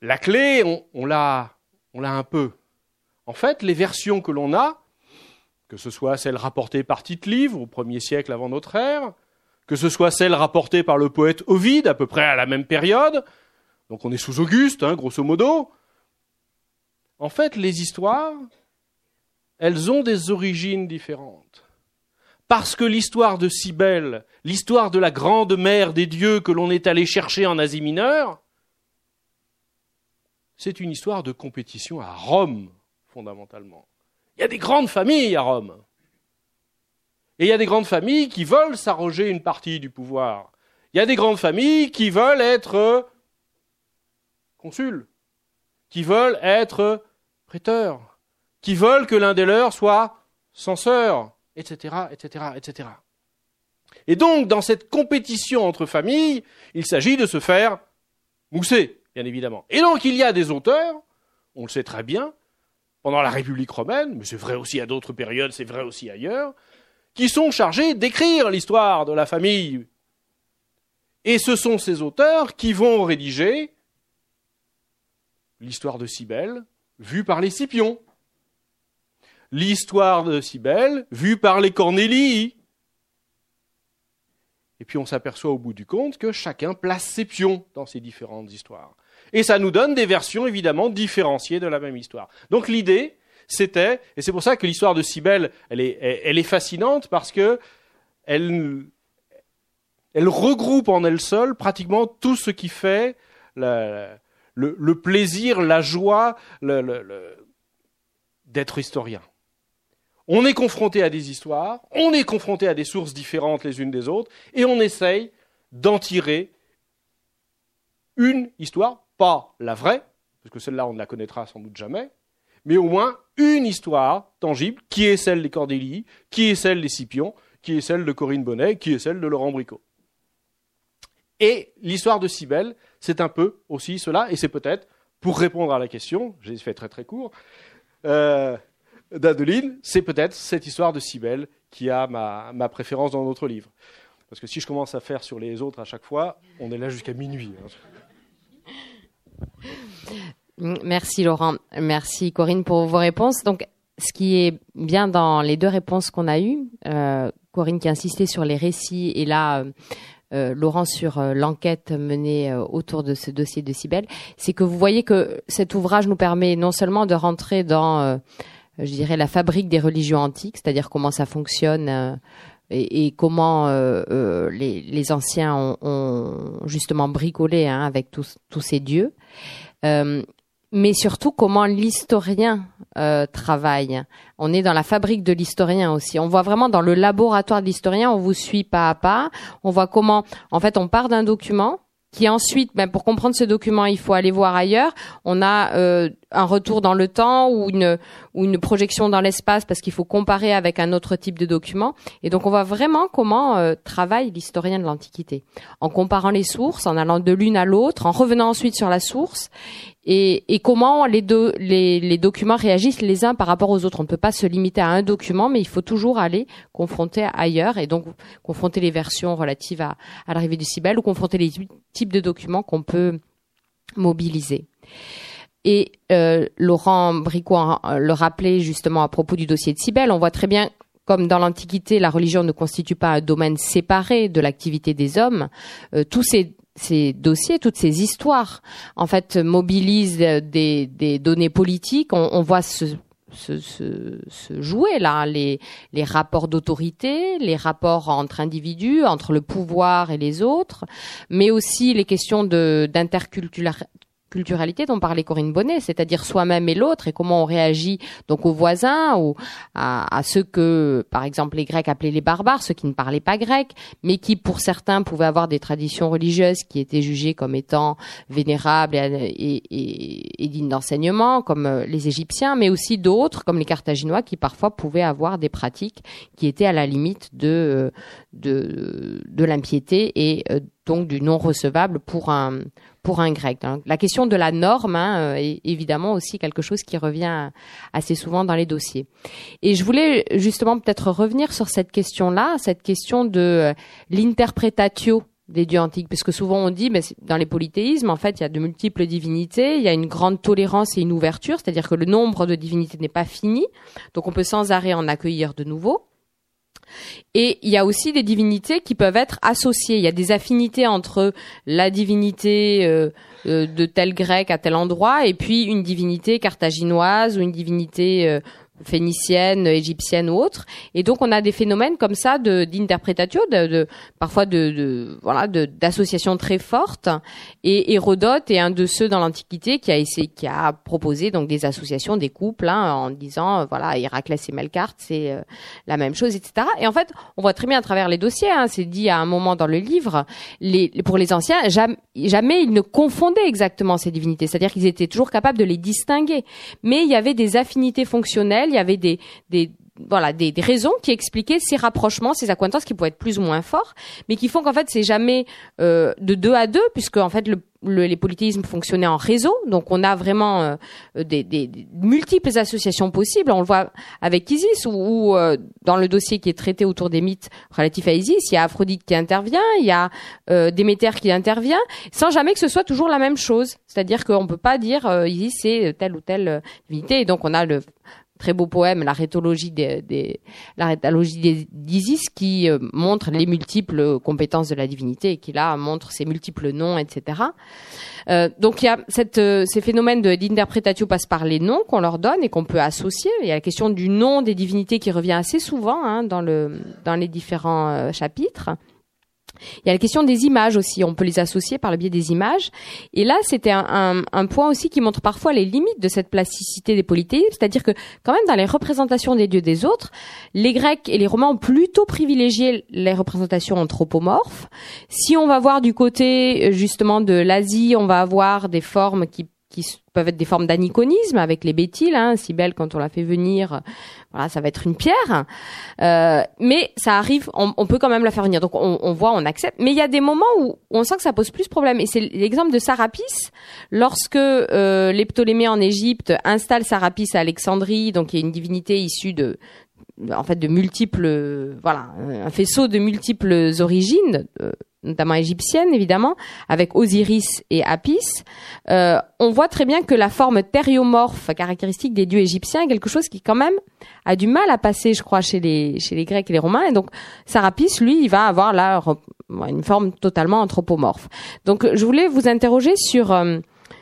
la clé, on, on l'a un peu. En fait, les versions que l'on a, que ce soit celles rapportées par Tite-Livre au premier siècle avant notre ère, que ce soit celles rapportées par le poète Ovide à peu près à la même période, donc on est sous Auguste, hein, grosso modo, en fait, les histoires, elles ont des origines différentes. Parce que l'histoire de Cybèle, l'histoire de la grande mère des dieux que l'on est allé chercher en Asie mineure, c'est une histoire de compétition à Rome, fondamentalement. Il y a des grandes familles à Rome. Et il y a des grandes familles qui veulent s'arroger une partie du pouvoir. Il y a des grandes familles qui veulent être consuls, qui veulent être prêteurs, qui veulent que l'un des leurs soit censeur, etc., etc., etc. Et donc, dans cette compétition entre familles, il s'agit de se faire mousser, bien évidemment. Et donc, il y a des auteurs, on le sait très bien, pendant la République romaine, mais c'est vrai aussi à d'autres périodes, c'est vrai aussi ailleurs, qui sont chargés d'écrire l'histoire de la famille. Et ce sont ces auteurs qui vont rédiger l'histoire de Cybèle vue par les Scipions, l'histoire de Cybèle vue par les Cornélii. Et puis on s'aperçoit au bout du compte que chacun place ses pions dans ces différentes histoires. Et ça nous donne des versions évidemment différenciées de la même histoire. Donc l'idée, c'était, et c'est pour ça que l'histoire de Cybèle, elle est, elle est fascinante parce que elle, elle regroupe en elle seule pratiquement tout ce qui fait le, le, plaisir, la joie d'être historien. On est confronté à des histoires, on est confronté à des sources différentes les unes des autres, et on essaye d'en tirer une histoire, pas la vraie, parce que celle-là on ne la connaîtra sans doute jamais, mais au moins une histoire tangible, qui est celle des Cordélie, qui est celle des Scipions, qui est celle de Corinne Bonnet, qui est celle de Laurent Bricot. Et l'histoire de Cybèle, c'est un peu aussi cela, et c'est peut-être, pour répondre à la question, j'ai fait très très court, euh, d'Adeline, c'est peut-être cette histoire de Cybèle qui a ma, ma, préférence dans notre livre. Parce que si je commence à faire sur les autres à chaque fois, on est là jusqu'à minuit. Hein. Merci Laurent, merci Corinne pour vos réponses. Donc, ce qui est bien dans les deux réponses qu'on a eues, euh, Corinne qui a insisté sur les récits et là euh, euh, Laurent sur l'enquête menée autour de ce dossier de Cybèle, c'est que vous voyez que cet ouvrage nous permet non seulement de rentrer dans, je dirais, la fabrique des religions antiques, c'est-à-dire comment ça fonctionne. Et, comment les, anciens ont, justement bricolé hein, avec tous, tous ces dieux, mais surtout comment l'historien euh, travaille. On est dans la fabrique de l'historien aussi. On voit vraiment dans le laboratoire de l'historien, on vous suit pas à pas. On voit comment, en fait, on part d'un document qui ensuite, ben, pour comprendre ce document, il faut aller voir ailleurs. On a euh, un retour dans le temps ou une, ou une projection dans l'espace parce qu'il faut comparer avec un autre type de document. Et donc on voit vraiment comment euh, travaille l'historien de l'Antiquité, en comparant les sources, en allant de l'une à l'autre, en revenant ensuite sur la source, et, et comment les, deux, les, les, documents réagissent les uns par rapport aux autres. On ne peut pas se limiter à un document, mais il faut toujours aller confronter ailleurs, et donc confronter les versions relatives à, à l'arrivée du Cybèle ou confronter les types de documents qu'on peut mobiliser. Et euh, Laurent Bricot le rappelait justement à propos du dossier de Cybèle, on voit très bien comme dans l'Antiquité, la religion ne constitue pas un domaine séparé de l'activité des hommes, euh, tous ces ces dossiers, toutes ces histoires, en fait, mobilisent des, des données politiques. On, on voit ce, se, jouer là, les, les rapports d'autorité, les rapports entre individus, entre le pouvoir et les autres, mais aussi les questions d'interculturalité culturalité dont parlait Corinne Bonnet, c'est-à-dire soi-même et l'autre, et comment on réagit donc aux voisins ou à, ceux que, par exemple, les Grecs appelaient les barbares, ceux qui ne parlaient pas grec, mais qui, pour certains, pouvaient avoir des traditions religieuses qui étaient jugées comme étant vénérables et, dignes d'enseignement, comme euh, les Égyptiens, mais aussi d'autres, comme les Carthaginois, qui parfois pouvaient avoir des pratiques qui étaient à la limite de euh, de l'impiété et euh, donc du non recevable pour un pour un grec. La question de la norme hein, euh, est évidemment aussi quelque chose qui revient assez souvent dans les dossiers. Et je voulais justement peut-être revenir sur cette question-là, cette question de euh, l'interpretatio des dieux antiques, parce que souvent on dit, mais dans les polythéismes, en fait, il y a de multiples divinités, il y a une grande tolérance et une ouverture, c'est-à-dire que le nombre de divinités n'est pas fini, donc on peut sans arrêt en accueillir de nouveaux. Et il y a aussi des divinités qui peuvent être associées. Il y a des affinités entre la divinité euh, euh, de tel grec à tel endroit et puis une divinité carthaginoise ou une divinité euh, phénicienne, égyptienne ou autre. Et donc on a des phénomènes comme ça de d'interprétatio, de, de, parfois de, de voilà d'associations très fortes. Et Hérodote est un de ceux dans l'Antiquité qui a essayé, qui a proposé donc des associations, des couples, hein, en disant euh, voilà Héraclès et Melkart c'est euh, la même chose, etc. Et en fait on voit très bien à travers les dossiers, hein, c'est dit à un moment dans le livre, les, pour les anciens jamais, jamais ils ne confondaient exactement ces divinités, c'est-à-dire qu'ils étaient toujours capables de les distinguer, mais il y avait des affinités fonctionnelles il y avait des, des voilà des, des, raisons qui expliquaient ces rapprochements, ces acquaintances qui pouvaient être plus ou moins forts, mais qui font qu'en fait c'est jamais euh, de deux à deux, puisque en fait le, les polythéismes fonctionnaient en réseau, donc on a vraiment euh, des, multiples associations possibles. On le voit avec Isis, ou euh, dans le dossier qui est traité autour des mythes relatifs à Isis, il y a Aphrodite qui intervient, il y a Déméter qui intervient, sans jamais que ce soit toujours la même chose. C'est-à-dire qu'on peut pas dire Isis c'est telle ou telle divinité, et donc on a le très beau poème, la rétologie des, des la rétologie d'Isis, qui euh, montre les multiples compétences de la divinité et qui là montre ses multiples noms, etc. Euh, donc il y a cette, euh, ces phénomènes d'interprétatio passent par les noms qu'on leur donne et qu'on peut associer. Il y a la question du nom des divinités qui revient assez souvent hein, dans, le, dans les différents euh, chapitres. Il y a la question des images aussi, on peut les associer par le biais des images. Et là, c'était un, un, point aussi qui montre parfois les limites de cette plasticité des polythéismes, c'est-à-dire que quand même dans les représentations des dieux des autres, les Grecs et les Romains ont plutôt privilégié les représentations anthropomorphes. Si on va voir du côté justement de l'Asie, on va avoir des formes qui qui peuvent être des formes d'aniconisme avec les bétiles. Hein, belle quand on la fait venir, voilà, ça va être une pierre. Euh, mais ça arrive, on, peut quand même la faire venir. Donc on, voit, on accepte. Mais il y a des moments où on sent que ça pose plus problème. Et c'est l'exemple de Sarapis. Lorsque euh, les Ptolémées en Égypte installent Sarapis à Alexandrie, donc il y a une divinité issue de en fait de multiples voilà un faisceau de multiples origines euh, notamment égyptienne évidemment, avec Osiris et Apis, euh, on voit très bien que la forme thériomorphe caractéristique des dieux égyptiens est quelque chose qui quand même a du mal à passer, je crois, chez les chez les Grecs et les Romains. Et donc Sarapis, lui, il va avoir là une forme totalement anthropomorphe. Donc je voulais vous interroger sur euh,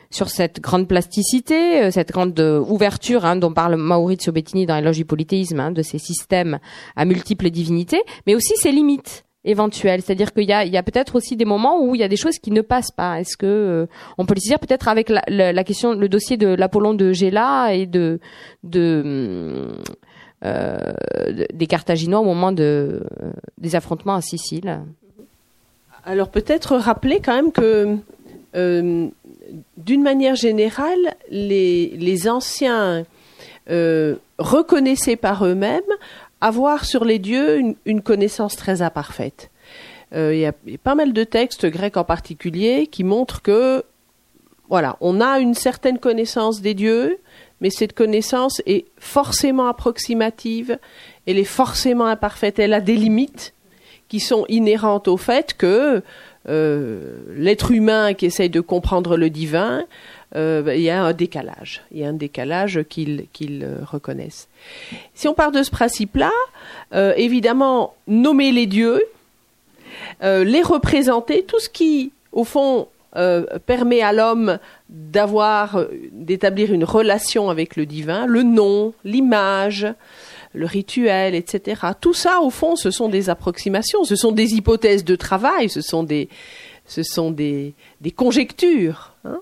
sur cette grande plasticité, euh, cette grande ouverture hein, dont parle Maurizio Bettini dans Éloge du polythéisme, hein, de ces systèmes à multiples divinités, mais aussi ses limites C'est-à-dire qu'il y a, peut-être aussi des moments où il y a des choses qui ne passent pas. Est-ce que euh, on peut le dire peut-être avec la, question, le dossier de l'Apollon de Gela et de, de euh, des Carthaginois au moment euh, des affrontements à Sicile. Alors peut-être rappeler quand même que euh, d'une manière générale, les, les anciens reconnaissaient par eux-mêmes avoir sur les dieux une, connaissance très imparfaite. Euh, il y, a pas mal de textes grecs en particulier qui montrent que voilà, on a une certaine connaissance des dieux, mais cette connaissance est forcément approximative, elle est forcément imparfaite, elle a des limites qui sont inhérentes au fait que euh, l'être humain qui essaye de comprendre le divin il y a un décalage. Il y a un décalage qu'ils reconnaissent. Si on part de ce principe-là, évidemment, nommer les dieux, les représenter, tout ce qui, au fond, permet à l'homme d'avoir, d'établir une relation avec le divin, le nom, l'image, le rituel, etc. Tout ça, au fond, ce sont des approximations, ce sont des hypothèses de travail, ce sont des, ce sont des, des conjectures. Hein.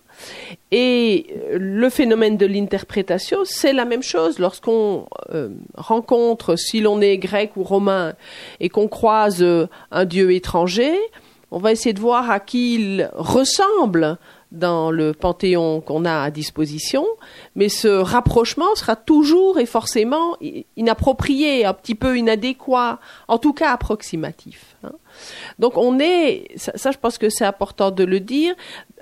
Et euh, le phénomène de l'interprétation, c'est la même chose. Lorsqu'on euh, rencontre, si l'on est grec ou romain, et qu'on croise euh, un dieu étranger, on va essayer de voir à qui il ressemble dans le panthéon qu'on a à disposition, mais ce rapprochement sera toujours et forcément inapproprié, un petit peu inadéquat, en tout cas approximatif. Hein. Donc on est, ça, je pense que c'est important de le dire,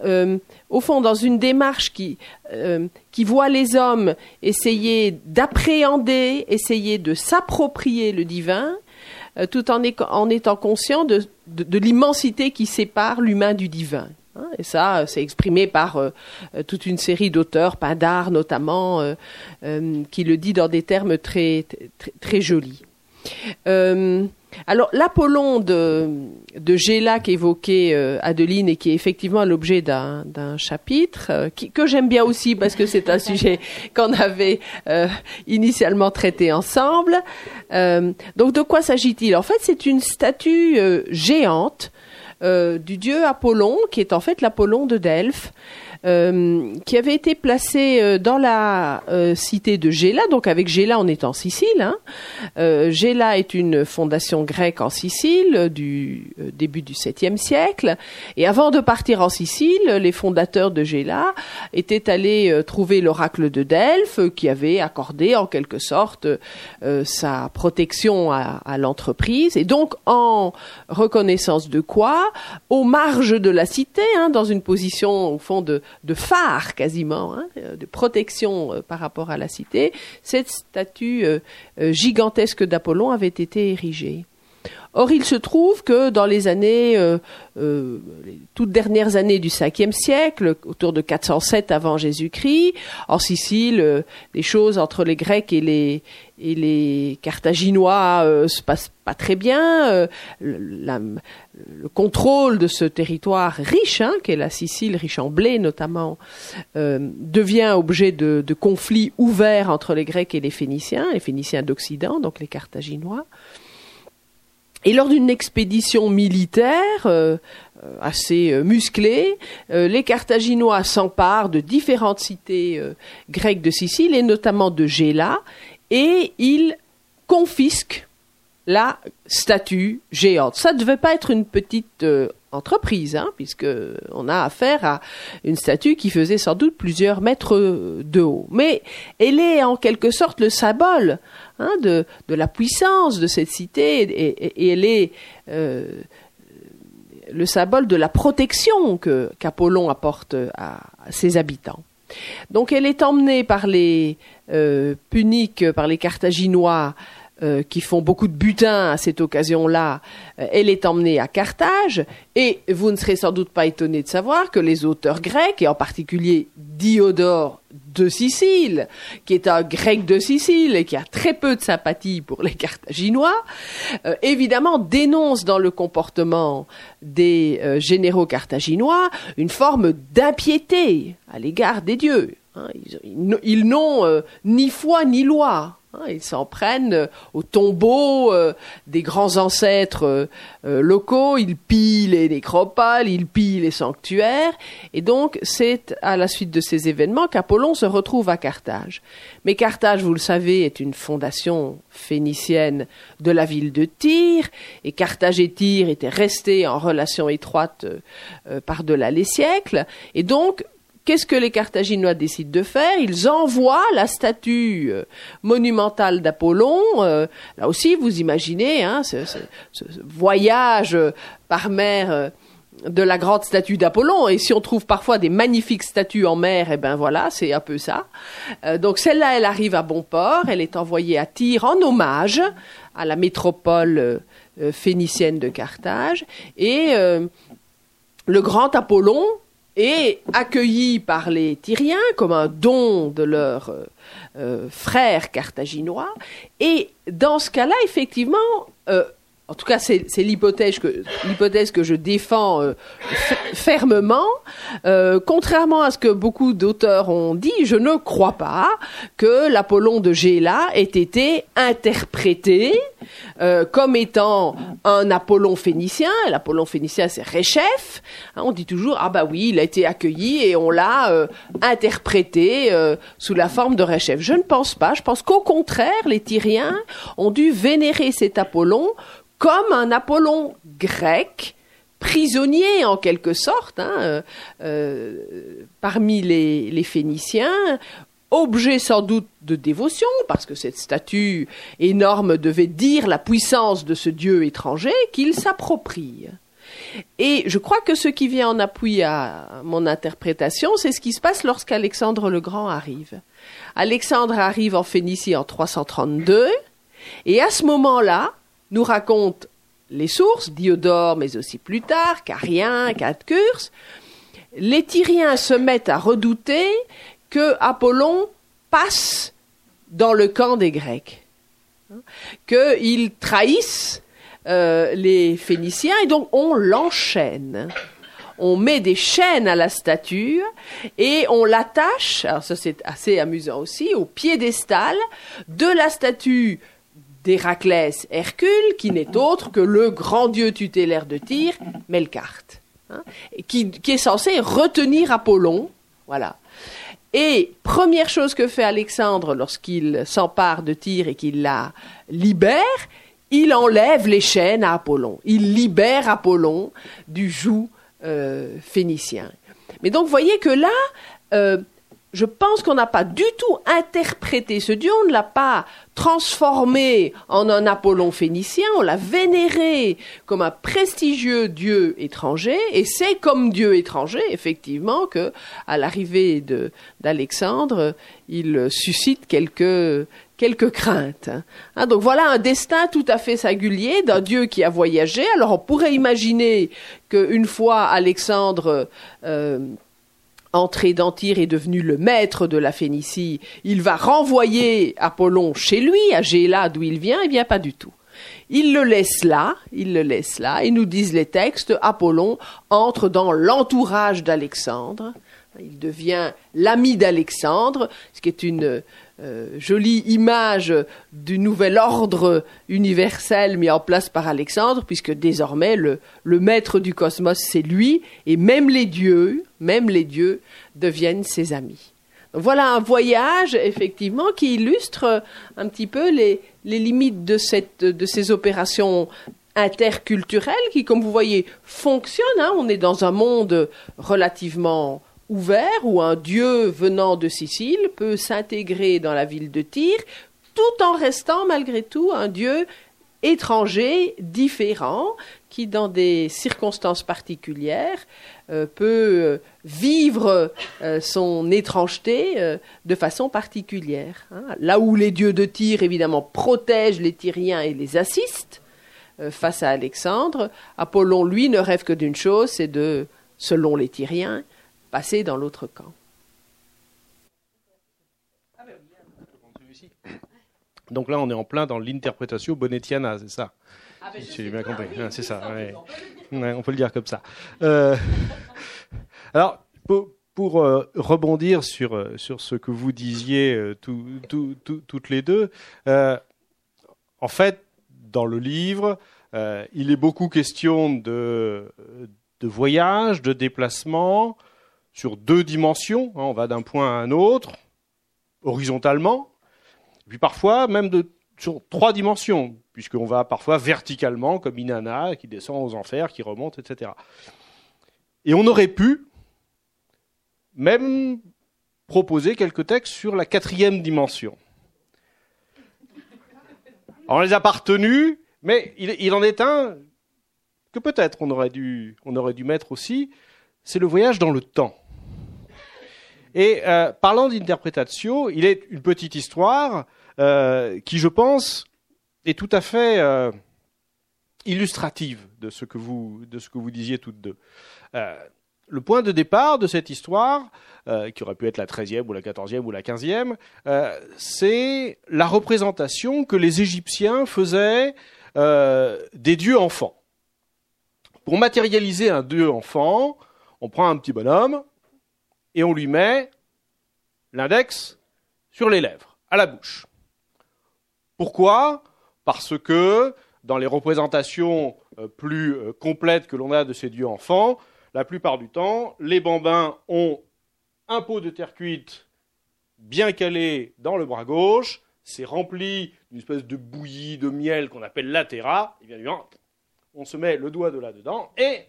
euh, au fond dans une démarche qui, euh, qui voit les hommes essayer d'appréhender, essayer de s'approprier le divin, euh, tout en, en, étant conscient de, de l'immensité qui sépare l'humain du divin. Hein, et ça, c'est exprimé par euh, euh, toute une série d'auteurs, Pindar notamment, euh, qui le dit dans des termes très, très, jolis. alors, l'Apollon de, Géla qu'évoquait Adeline et qui est effectivement l'objet d'un, chapitre, que j'aime bien aussi parce que c'est un sujet qu'on avait initialement traité ensemble. donc, de quoi s'agit-il? En fait, c'est une statue géante euh, du dieu Apollon, qui est en fait l'Apollon de Delphes, euh, qui avait été placé euh, dans la euh, cité de Géla. Donc avec Géla, on est en Sicile. Hein. Géla est une fondation grecque en Sicile du début du 7e siècle. Et avant de partir en Sicile, les fondateurs de Géla étaient allés trouver l'oracle de Delphes, qui avait accordé en quelque sorte sa protection à, à l'entreprise. Et donc en reconnaissance de quoi, aux marges de la cité, hein, dans une position au fond de, de phare quasiment, hein, de protection euh, par rapport à la cité, cette statue euh, euh, gigantesque d'Apollon avait été érigée. Or, il se trouve que dans les années, les toutes dernières années du 5e siècle, autour de 407 avant Jésus-Christ, en Sicile, les choses entre les Grecs et les, Carthaginois euh, se passent pas très bien. Euh, le contrôle de ce territoire riche, hein, qu'est la Sicile, riche en blé notamment, euh, devient objet de, de, conflits ouverts entre les Grecs et les Phéniciens, les Phéniciens d'Occident, donc les Carthaginois. Et lors d'une expédition militaire euh, assez musclée, les Carthaginois s'emparent de différentes cités grecques de Sicile et notamment de Gela et il confisque la statue géante. Ça ne devait pas être une petite euh, entreprise, hein, puisque a affaire à une statue qui faisait sans doute plusieurs mètres de haut. Mais elle est en quelque sorte le symbole hein, de, la puissance de cette cité et, elle est euh, le symbole de la protection qu'Apollon apporte à ses habitants. Donc elle est emmenée par les euh, Puniques, par les Carthaginois, euh, qui font beaucoup de butin à cette occasion-là, euh, elle est emmenée à Carthage, et vous ne serez sans doute pas étonné de savoir que les auteurs grecs, et en particulier Diodore de Sicile, qui est un grec de Sicile et qui a très peu de sympathie pour les Carthaginois, évidemment dénoncent dans le comportement des généraux carthaginois une forme d'impiété à l'égard des dieux. Hein, ils, n'ont euh, ni foi ni loi. Hein, ils s'en prennent euh, au tombeau euh, des grands ancêtres locaux, ils pillent les nécropoles, ils pillent les sanctuaires, et donc c'est à la suite de ces événements qu'Apollon se retrouve à Carthage. Mais Carthage, vous le savez, est une fondation phénicienne de la ville de Tyr, et Carthage et Tyr étaient restés en relation étroite par-delà les siècles, et donc Qu'est-ce que les Carthaginois décident de faire? Ils envoient la statue euh, monumentale d'Apollon. Euh, là aussi, vous imaginez hein, ce, voyage euh, par mer de la grande statue d'Apollon. Et si on trouve parfois des magnifiques statues en mer, eh ben voilà, c'est un peu ça. donc celle-là, elle arrive à bon port. Elle est envoyée à Tyr en hommage à la métropole phénicienne de Carthage. Et le grand Apollon, et accueillis par les Tyriens comme un don de leurs frères carthaginois. Et dans ce cas-là, effectivement, en tout cas, c'est l'hypothèse que l'hypothèse que je défends euh, fermement. Euh, contrairement à ce que beaucoup d'auteurs ont dit, je ne crois pas que l'Apollon de Géla ait été interprété euh, comme étant un Apollon phénicien. L'Apollon phénicien, c'est Réchef. Hein, on dit toujours ah bah oui, il a été accueilli et on l'a interprété sous la forme de Réchef. Je ne pense pas. Je pense qu'au contraire, les Tyriens ont dû vénérer cet Apollon comme un Apollon grec, prisonnier en quelque sorte, hein, euh, euh, parmi les, Phéniciens, objet sans doute de dévotion, parce que cette statue énorme devait dire la puissance de ce dieu étranger qu'il s'approprie. Et je crois que ce qui vient en appui à mon interprétation, c'est ce qui se passe lorsqu'Alexandre le Grand arrive. Alexandre arrive en Phénicie en 332, et à ce moment-là, nous racontent les sources, Diodore, mais aussi plus tard, Carien, Cadcurs, les Tyriens se mettent à redouter que Apollon passe dans le camp des Grecs, qu'il trahisse euh, les Phéniciens et donc on l'enchaîne. On met des chaînes à la statue et on l'attache, alors ça c'est assez amusant aussi, au piédestal de la statue d'Héraclès Hercule, qui n'est autre que le grand dieu tutélaire de Tyr, Melkart, hein, qui, est censé retenir Apollon. Voilà. Et première chose que fait Alexandre lorsqu'il s'empare de Tyr et qu'il la libère, il enlève les chaînes à Apollon. Il libère Apollon du joug euh, phénicien. Mais donc, voyez que là, euh, je pense qu'on n'a pas du tout interprété ce dieu, on ne l'a pas transformé en un Apollon phénicien, on l'a vénéré comme un prestigieux dieu étranger, et c'est comme dieu étranger, effectivement, que, à l'arrivée d'Alexandre, il suscite quelques, quelques craintes. Hein, donc voilà un destin tout à fait singulier d'un dieu qui a voyagé. Alors on pourrait imaginer qu'une fois Alexandre euh, entré d'Antyre est devenu le maître de la Phénicie, il va renvoyer Apollon chez lui, à Géla, d'où il vient, eh bien pas du tout. Il le laisse là, il le laisse là, et nous disent les textes, Apollon entre dans l'entourage d'Alexandre, il devient l'ami d'Alexandre, ce qui est une jolie image du nouvel ordre universel mis en place par Alexandre, puisque désormais le, maître du cosmos c'est lui, et même les dieux, même les dieux deviennent ses amis. voilà un voyage effectivement qui illustre un petit peu les, limites de, cette, de ces opérations interculturelles qui, comme vous voyez, fonctionnent. Hein. On est dans un monde relativement ouvert où un dieu venant de Sicile peut s'intégrer dans la ville de Tyr tout en restant malgré tout un dieu étranger, différent, qui dans des circonstances particulières euh, peut euh, vivre euh, son étrangeté de façon particulière. Hein. Là où les dieux de Tyr, évidemment, protègent les Tyriens et les assistent face à Alexandre, Apollon, lui, ne rêve que d'une chose, c'est de, selon les Tyriens, passer dans l'autre camp. Donc là, on est en plein dans l'interprétation bonetiana, c'est ça ah ben, J'ai bien compris. c'est ça. on peut le dire comme ça. Euh, alors, pour, euh, rebondir sur, euh, sur ce que vous disiez toutes les deux, en fait, dans le livre, il est beaucoup question de, de voyage, de déplacement, sur deux dimensions. Hein, on va d'un point à un autre, horizontalement, puis parfois même sur trois dimensions, puisqu'on va parfois verticalement, comme Inanna, qui descend aux enfers, qui remonte, etc. Et on aurait pu même proposer quelques textes sur la quatrième dimension. on les a partenus, mais il, en est un que peut-être on aurait dû mettre aussi, c'est le voyage dans le temps. Et euh, parlant d'interprétation, il est une petite histoire euh, qui, je pense, est tout à fait euh, illustrative de ce que vous de ce que vous disiez toutes deux. le point de départ de cette histoire, euh, qui aurait pu être la 13e ou la 14e ou la 15e, euh, c'est la représentation que les Égyptiens faisaient euh, des dieux enfants. Pour matérialiser un dieu enfant, on prend un petit bonhomme et on lui met l'index sur les lèvres, à la bouche. Pourquoi? Parce que dans les représentations plus complètes que l'on a de ces dieux enfants, la plupart du temps, les bambins ont un pot de terre cuite bien calé dans le bras gauche, c'est rempli d'une espèce de bouillie de miel qu'on appelle latéra, et bien on se met le doigt de là-dedans et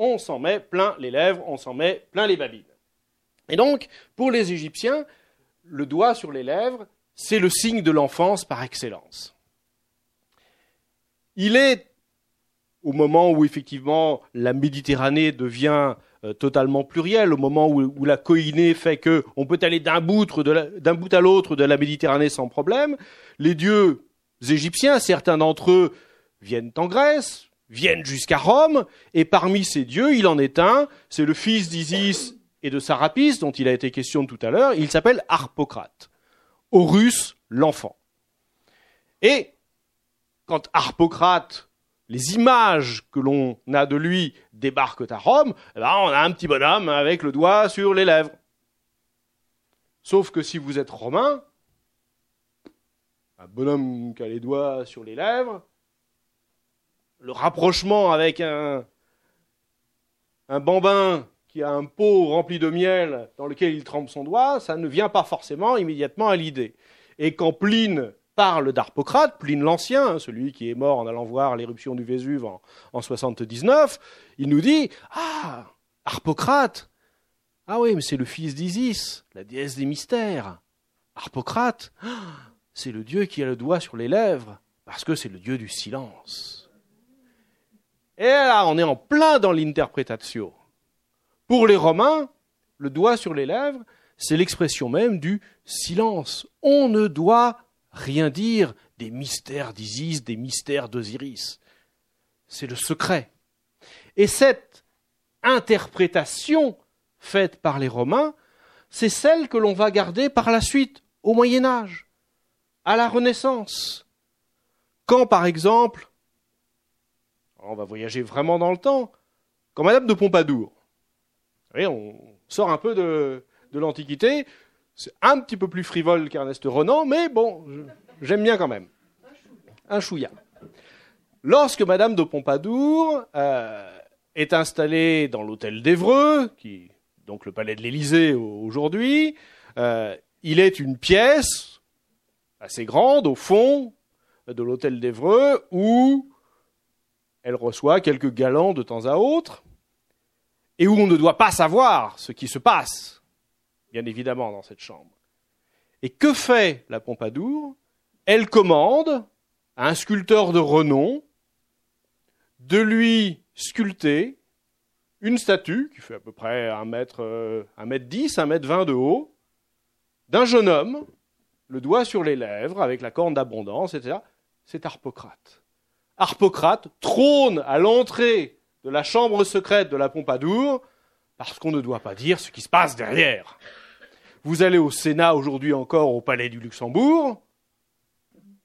on s'en met plein les lèvres, on s'en met plein les babines. Et donc, pour les Égyptiens, le doigt sur les lèvres, c'est le signe de l'enfance par excellence. Il est au moment où effectivement la Méditerranée devient euh, totalement plurielle, au moment où, la coïnée fait que on peut aller d'un bout, bout à l'autre de la Méditerranée sans problème, les dieux égyptiens, certains d'entre eux viennent en Grèce, viennent jusqu'à Rome, et parmi ces dieux, il en est un, c'est le fils d'Isis et de Sarapis, dont il a été question tout à l'heure, il s'appelle Harpocrate, Horus l'enfant. Et quand Harpocrate les images que l'on a de lui débarquent à Rome, eh ben, on a un petit bonhomme avec le doigt sur les lèvres. Sauf que si vous êtes romain, un bonhomme qui a les doigts sur les lèvres, le rapprochement avec un, bambin qui a un pot rempli de miel dans lequel il trempe son doigt, ça ne vient pas forcément immédiatement à l'idée. Et quand Pline parle d'Arpocrate, Pline l'Ancien, hein, celui qui est mort en allant voir l'éruption du Vésuve en, en 79, il nous dit Ah, Arpocrate Ah oui, mais c'est le fils d'Isis, la déesse des mystères. Arpocrate, c'est le dieu qui a le doigt sur les lèvres, parce que c'est le dieu du silence. Et là, on est en plein dans l'interprétation. Pour les Romains, le doigt sur les lèvres, c'est l'expression même du silence. On ne doit rien dire des mystères d'Isis, des mystères d'Osiris. C'est le secret. Et cette interprétation faite par les Romains, c'est celle que l'on va garder par la suite au Moyen Âge, à la Renaissance. Quand, par exemple, on va voyager vraiment dans le temps, quand Madame de Pompadour, vous on sort un peu de, de l'Antiquité, c'est un petit peu plus frivole qu'Ernest Renan, mais bon, j'aime bien quand même. Un chouïa. Lorsque Madame de Pompadour euh, est installée dans l'hôtel d'Evreux, qui donc le palais de l'Élysée aujourd'hui, euh, il est une pièce assez grande au fond de l'hôtel d'Evreux où elle reçoit quelques galants de temps à autre et où on ne doit pas savoir ce qui se passe bien évidemment, dans cette chambre. Et que fait la Pompadour? Elle commande à un sculpteur de renom de lui sculpter une statue qui fait à peu près un mètre, euh, un mètre dix, un mètre vingt de haut, d'un jeune homme, le doigt sur les lèvres, avec la corne d'abondance, etc. C'est Harpocrate. Harpocrate trône à l'entrée de la chambre secrète de la Pompadour, parce qu'on ne doit pas dire ce qui se passe derrière. Vous allez au Sénat aujourd'hui encore au Palais du Luxembourg,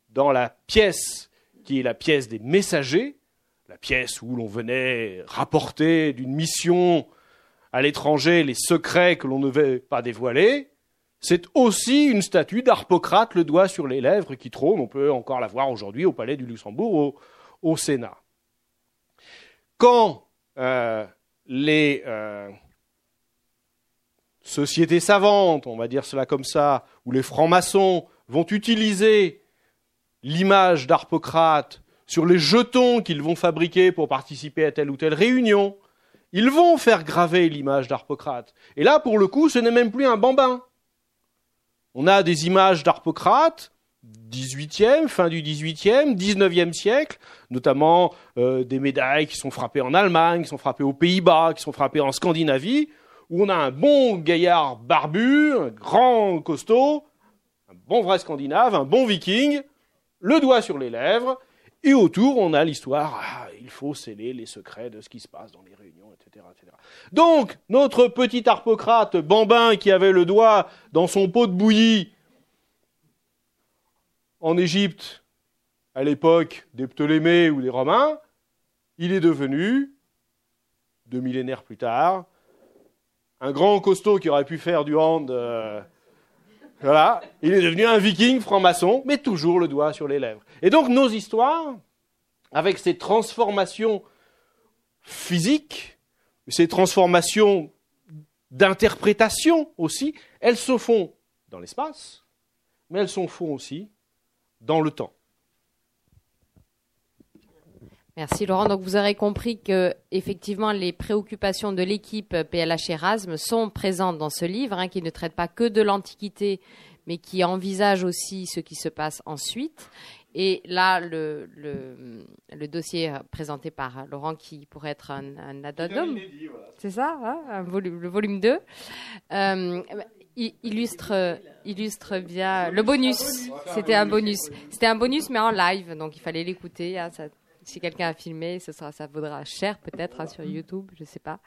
dans la pièce qui est la pièce des messagers, la pièce où l'on venait rapporter d'une mission à l'étranger les secrets que l'on ne veut pas dévoiler, c'est aussi une statue d'Arpocrate, le doigt sur les lèvres, qui trône. On peut encore la voir aujourd'hui au Palais du Luxembourg, Sénat. Quand euh, les euh, sociétés savantes, on va dire cela comme ça, où les francs-maçons vont utiliser l'image d'Arpocrate sur les jetons qu'ils vont fabriquer pour participer à telle ou telle réunion, ils vont faire graver l'image d'Arpocrate. Et là, pour le coup, ce n'est même plus un bambin. On a des images d'Arpocrate, 18e, fin du 18e, 19e siècle, notamment euh, des médailles qui sont frappées en Allemagne, qui sont frappées aux Pays-Bas, qui sont frappées en Scandinavie, où on a un bon gaillard barbu, un grand costaud, un bon vrai scandinave, un bon viking, le doigt sur les lèvres, Et autour, on a l'histoire, ah, il faut sceller les secrets de ce qui se passe dans les réunions, etc., etc. Donc, notre petit arpocrate bambin qui avait le doigt dans son pot de bouillie en Égypte, à l'époque des Ptolémées ou des Romains, il est devenu, deux millénaires plus tard, un grand costaud qui aurait pu faire du hand. Euh, voilà, il est devenu un viking franc-maçon, mais toujours le doigt sur les lèvres. Et donc nos histoires, avec ces transformations physiques, ces transformations d'interprétation aussi, elles se font dans l'espace, mais elles se font aussi dans le temps. Merci Laurent. Donc vous aurez compris que effectivement les préoccupations de l'équipe PLH Erasme sont présentes dans ce livre, hein, qui ne traite pas que de l'Antiquité, mais qui envisage aussi ce qui se passe ensuite. Et là, le, le, dossier présenté par Laurent, qui pourrait être un, un addendum, c'est ça, hein, le volume 2, euh, illustre, illustre bien le bonus. C'était un bonus. C'était un bonus, mais en live, donc il fallait l'écouter. Hein, si quelqu'un a filmé, ça vaudra cher peut-être hein, sur YouTube, je ne sais pas.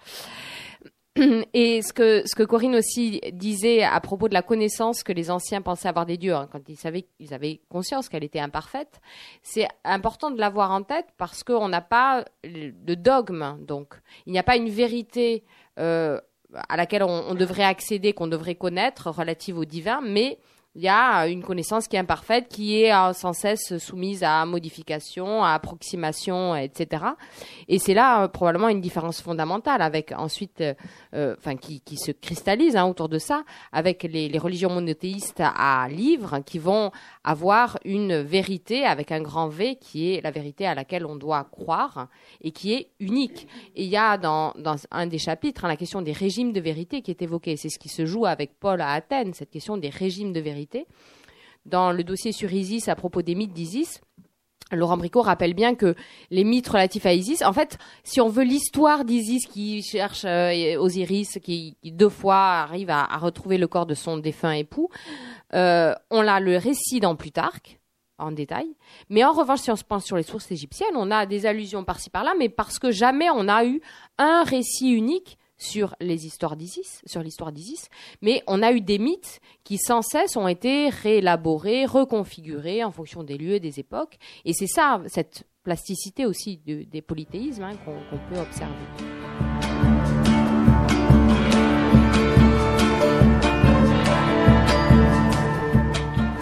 Et ce que, ce que Corinne aussi disait à propos de la connaissance que les anciens pensaient avoir des dieux, hein, quand ils, savaient, avaient conscience qu'elle était imparfaite, c'est important de l'avoir en tête parce qu'on n'a pas de dogme. Donc, il n'y a pas une vérité euh, à laquelle on, on devrait accéder, qu'on devrait connaître relative au divin, mais il y a une connaissance qui est imparfaite, qui est euh, sans cesse soumise à modification, à approximation, etc. Et c'est là euh, probablement une différence fondamentale avec ensuite, euh, enfin qui, qui, se cristallise hein, autour de ça, avec les, les, religions monothéistes à livres qui vont avoir une vérité avec un grand V qui est la vérité à laquelle on doit croire et qui est unique. Et il y a dans, un des chapitres hein, la question des régimes de vérité qui est évoquée. C'est ce qui se joue avec Paul à Athènes, cette question des régimes de vérité dans le dossier sur Isis à propos des mythes d'Isis, Laurent Bricot rappelle bien que les mythes relatifs à Isis, en fait, si on veut l'histoire d'Isis qui cherche euh, Osiris, qui, deux fois arrive à, retrouver le corps de son défunt époux, euh, on a le récit dans Plutarque, en détail. Mais en revanche, si on se pense sur les sources égyptiennes, on a des allusions par-ci par-là, mais parce que jamais on a eu un récit unique sur les histoires d'Isis, sur l'histoire d'Isis, mais on a eu des mythes qui sans cesse ont été réélaborés, reconfigurés en fonction des lieux, des époques, et c'est ça, cette plasticité aussi des polythéismes hein, qu'on peut observer.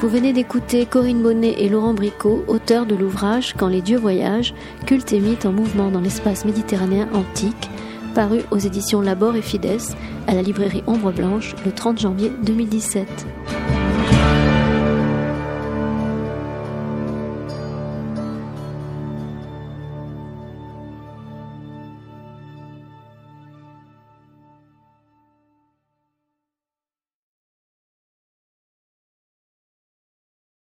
Vous venez d'écouter Corinne Bonnet et Laurent Bricot, auteurs de l'ouvrage Quand les dieux voyagent, culte et mythe en mouvement dans l'espace méditerranéen antique, paru aux éditions Labor et Fides à la librairie Ombre Blanche le 30 janvier 2017.